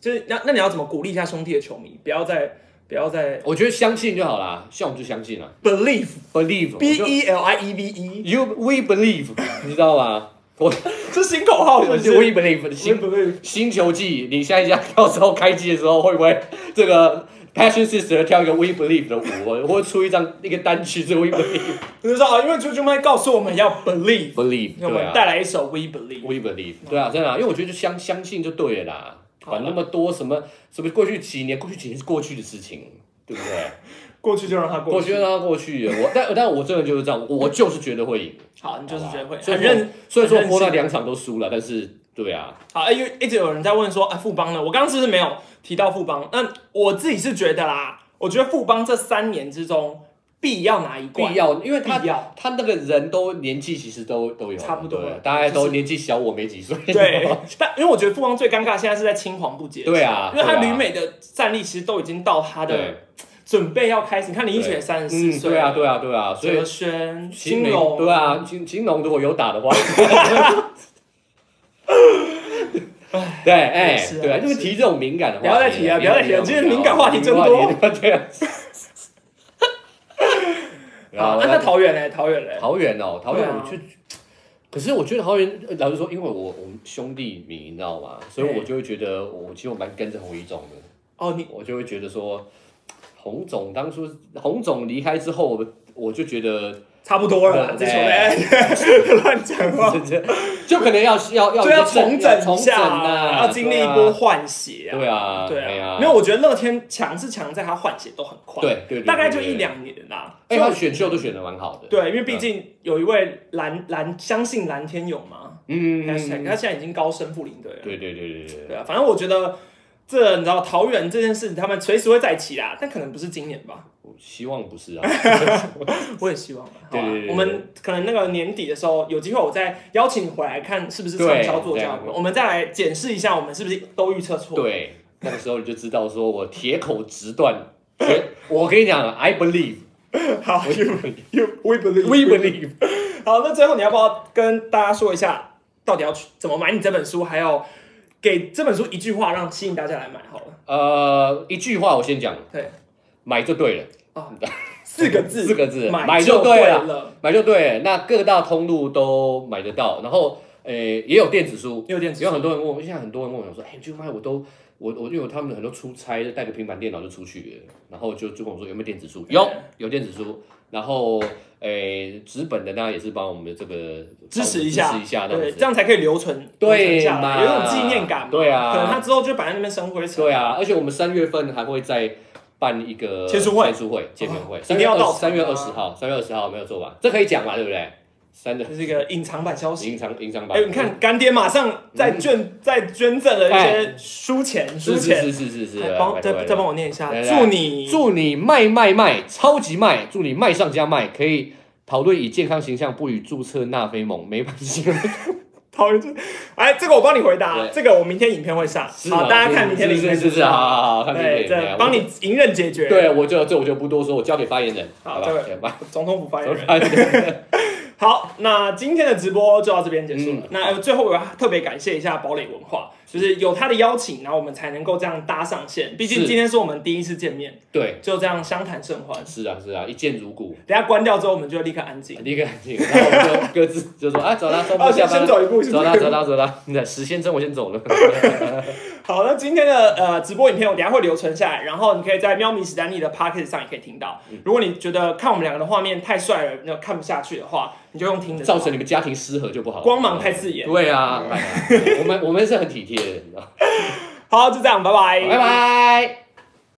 [SPEAKER 1] 就是那那你要怎么鼓励一下兄弟的球迷，不要再不要再，
[SPEAKER 2] 我觉得相信就好啦，像我们就相信了
[SPEAKER 1] ，believe。
[SPEAKER 2] Believe
[SPEAKER 1] b e l i e v e
[SPEAKER 2] you we believe，你知道吗？
[SPEAKER 1] 我这新口号是不是？
[SPEAKER 2] 我 believe 新新球季，你下一家到时候开机的时候，会不会 这个 Passion Sister 跳一个 We Believe 的舞，或者出一张一个单曲，这 We Believe？
[SPEAKER 1] 就是说啊，因为猪猪麦告诉我们要
[SPEAKER 2] believe，believe，
[SPEAKER 1] 我们带来一首 We Believe，We
[SPEAKER 2] Believe，对啊，真的，因为我觉得就相相信就对了啦，管那么多什么什么过去几年，过去几年是过去的事情，对不对？
[SPEAKER 1] 过去就让他过去，
[SPEAKER 2] 过去就让他过去。我但但我真的就是这样，我就是觉得会赢。
[SPEAKER 1] 好，你就是觉得会。很认，
[SPEAKER 2] 所以说摸到两场都输了，但是对啊。
[SPEAKER 1] 好，因为一直有人在问说，啊，富邦呢？我刚刚是不是没有提到富邦？那我自己是觉得啦，我觉得富邦这三年之中必要拿一冠，
[SPEAKER 2] 必要，因为他他那个人都年纪其实都都有
[SPEAKER 1] 差不多，
[SPEAKER 2] 大概都年纪小我没几岁。
[SPEAKER 1] 对，但因为我觉得富邦最尴尬现在是在青黄不接。
[SPEAKER 2] 对啊，
[SPEAKER 1] 因为他旅美的战力其实都已经到他的。准备要开始，你看林奕雪三十四岁，
[SPEAKER 2] 对啊，对啊，对啊，所以
[SPEAKER 1] 轩、金龙，
[SPEAKER 2] 对啊，金金龙如果有打的话，对，哎，对啊，就是提这种敏感的话，
[SPEAKER 1] 不要再提了，不要再提了，今天敏感话题真多，
[SPEAKER 2] 对啊。
[SPEAKER 1] 啊，那桃园呢？桃园呢？
[SPEAKER 2] 桃园哦，桃园，我去，可是我觉得桃园，老实说，因为我我们兄弟迷，你知道吗？所以我就会觉得，我其实我蛮跟着洪一中的。哦，你，我就会觉得说。洪总当初洪总离开之后，我我就觉得
[SPEAKER 1] 差不多了，这球员乱讲话，
[SPEAKER 2] 就可能要要
[SPEAKER 1] 要 要重整
[SPEAKER 2] 重整啊，
[SPEAKER 1] 要经历一波换血
[SPEAKER 2] 啊，对啊，对啊，
[SPEAKER 1] 没有，我觉得乐天强是强在他换血都很快，
[SPEAKER 2] 对对，
[SPEAKER 1] 大概就一两年啦。
[SPEAKER 2] 哎，他选秀都选的蛮好的，
[SPEAKER 1] 对，因为毕竟有一位蓝蓝相信蓝天勇嘛，嗯，他现在已经高升副领队了，
[SPEAKER 2] 对对对对对，
[SPEAKER 1] 对啊，反正我觉得。这你知道桃园这件事，他们随时会再起啦，但可能不是今年吧。
[SPEAKER 2] 我希望不是啊，
[SPEAKER 1] 我也希望。对我们可能那个年底的时候有机会，我再邀请你回来看是不是畅销作家，我们再来检视一下，我们是不是都预测错。
[SPEAKER 2] 对，那个时候你就知道，说我铁口直断。我跟你讲，I believe。
[SPEAKER 1] 好，You You We believe
[SPEAKER 2] We believe。
[SPEAKER 1] 好，那最后你要不要跟大家说一下，到底要去怎么买你这本书，还有给这本书一句话，让吸引大家来买好了。
[SPEAKER 2] 呃，一句话我先讲，
[SPEAKER 1] 对，
[SPEAKER 2] 买就对了。哦，
[SPEAKER 1] 四个字，
[SPEAKER 2] 四个字，
[SPEAKER 1] 买就对了，
[SPEAKER 2] 买就对。那各大通路都买得到，然后，诶，也有电子书，
[SPEAKER 1] 也有电子，
[SPEAKER 2] 有很多人问我，现在很多人问我说，哎，就卖我都。我我因为他们很多出差就带个平板电脑就出去了，然后就就跟我说有没有电子书？有有电子书，然后诶纸本的呢也是帮我们的这个
[SPEAKER 1] 支持一下，
[SPEAKER 2] 支持一下，
[SPEAKER 1] 对，这样才可以留存，
[SPEAKER 2] 对
[SPEAKER 1] 嘛，有一种纪念感，
[SPEAKER 2] 对啊，
[SPEAKER 1] 可能他之后就摆在那边生灰尘，
[SPEAKER 2] 对啊，而且我们三月份还会再办一个
[SPEAKER 1] 签书会、
[SPEAKER 2] 签书会、见面会，三月二三月二十号，三月二十号没有做完？这可以讲嘛，对不对？
[SPEAKER 1] 真的，这是一个隐藏版消息。
[SPEAKER 2] 隐藏隐藏版。
[SPEAKER 1] 哎，你看干爹马上在捐在捐赠了一些书钱，书钱
[SPEAKER 2] 是是是是是。
[SPEAKER 1] 帮再再帮我念一下，祝你
[SPEAKER 2] 祝你卖卖卖超级卖，祝你卖上加卖，可以讨论以健康形象不予注册纳菲蒙没关系。
[SPEAKER 1] 讨论这，哎，这个我帮你回答，这个我明天影片会上，好，大家看明天的影片
[SPEAKER 2] 是是好好好，对，
[SPEAKER 1] 这帮你迎刃解决。
[SPEAKER 2] 对，我就这我就不多说，我交给发言人，
[SPEAKER 1] 好
[SPEAKER 2] 吧？
[SPEAKER 1] 总统府发言人。好，那今天的直播就到这边结束了。那最后我要特别感谢一下堡垒文化，就是有他的邀请，然后我们才能够这样搭上线。毕竟今天是我们第一次见面，
[SPEAKER 2] 对，
[SPEAKER 1] 就这样相谈甚欢。
[SPEAKER 2] 是啊，是啊，一见如故。
[SPEAKER 1] 等下关掉之后，我们就立刻安静，
[SPEAKER 2] 立刻安静，然后我们就各自就说啊，走了，收播下班，
[SPEAKER 1] 先走一步，
[SPEAKER 2] 走啦，走啦，走了。那石先生，我先走了。
[SPEAKER 1] 好，那今天的呃直播影片我等下会留存下来，然后你可以在喵咪史丹利的 p o c k e t 上也可以听到。如果你觉得看我们两个的画面太帅了，那看不下去的话。你就用听的，
[SPEAKER 2] 造成你们家庭失和就不好。
[SPEAKER 1] 光芒太刺眼。
[SPEAKER 2] 对啊，我们我们是很体贴的，你知道。
[SPEAKER 1] 好，就这样，拜拜，
[SPEAKER 2] 拜拜。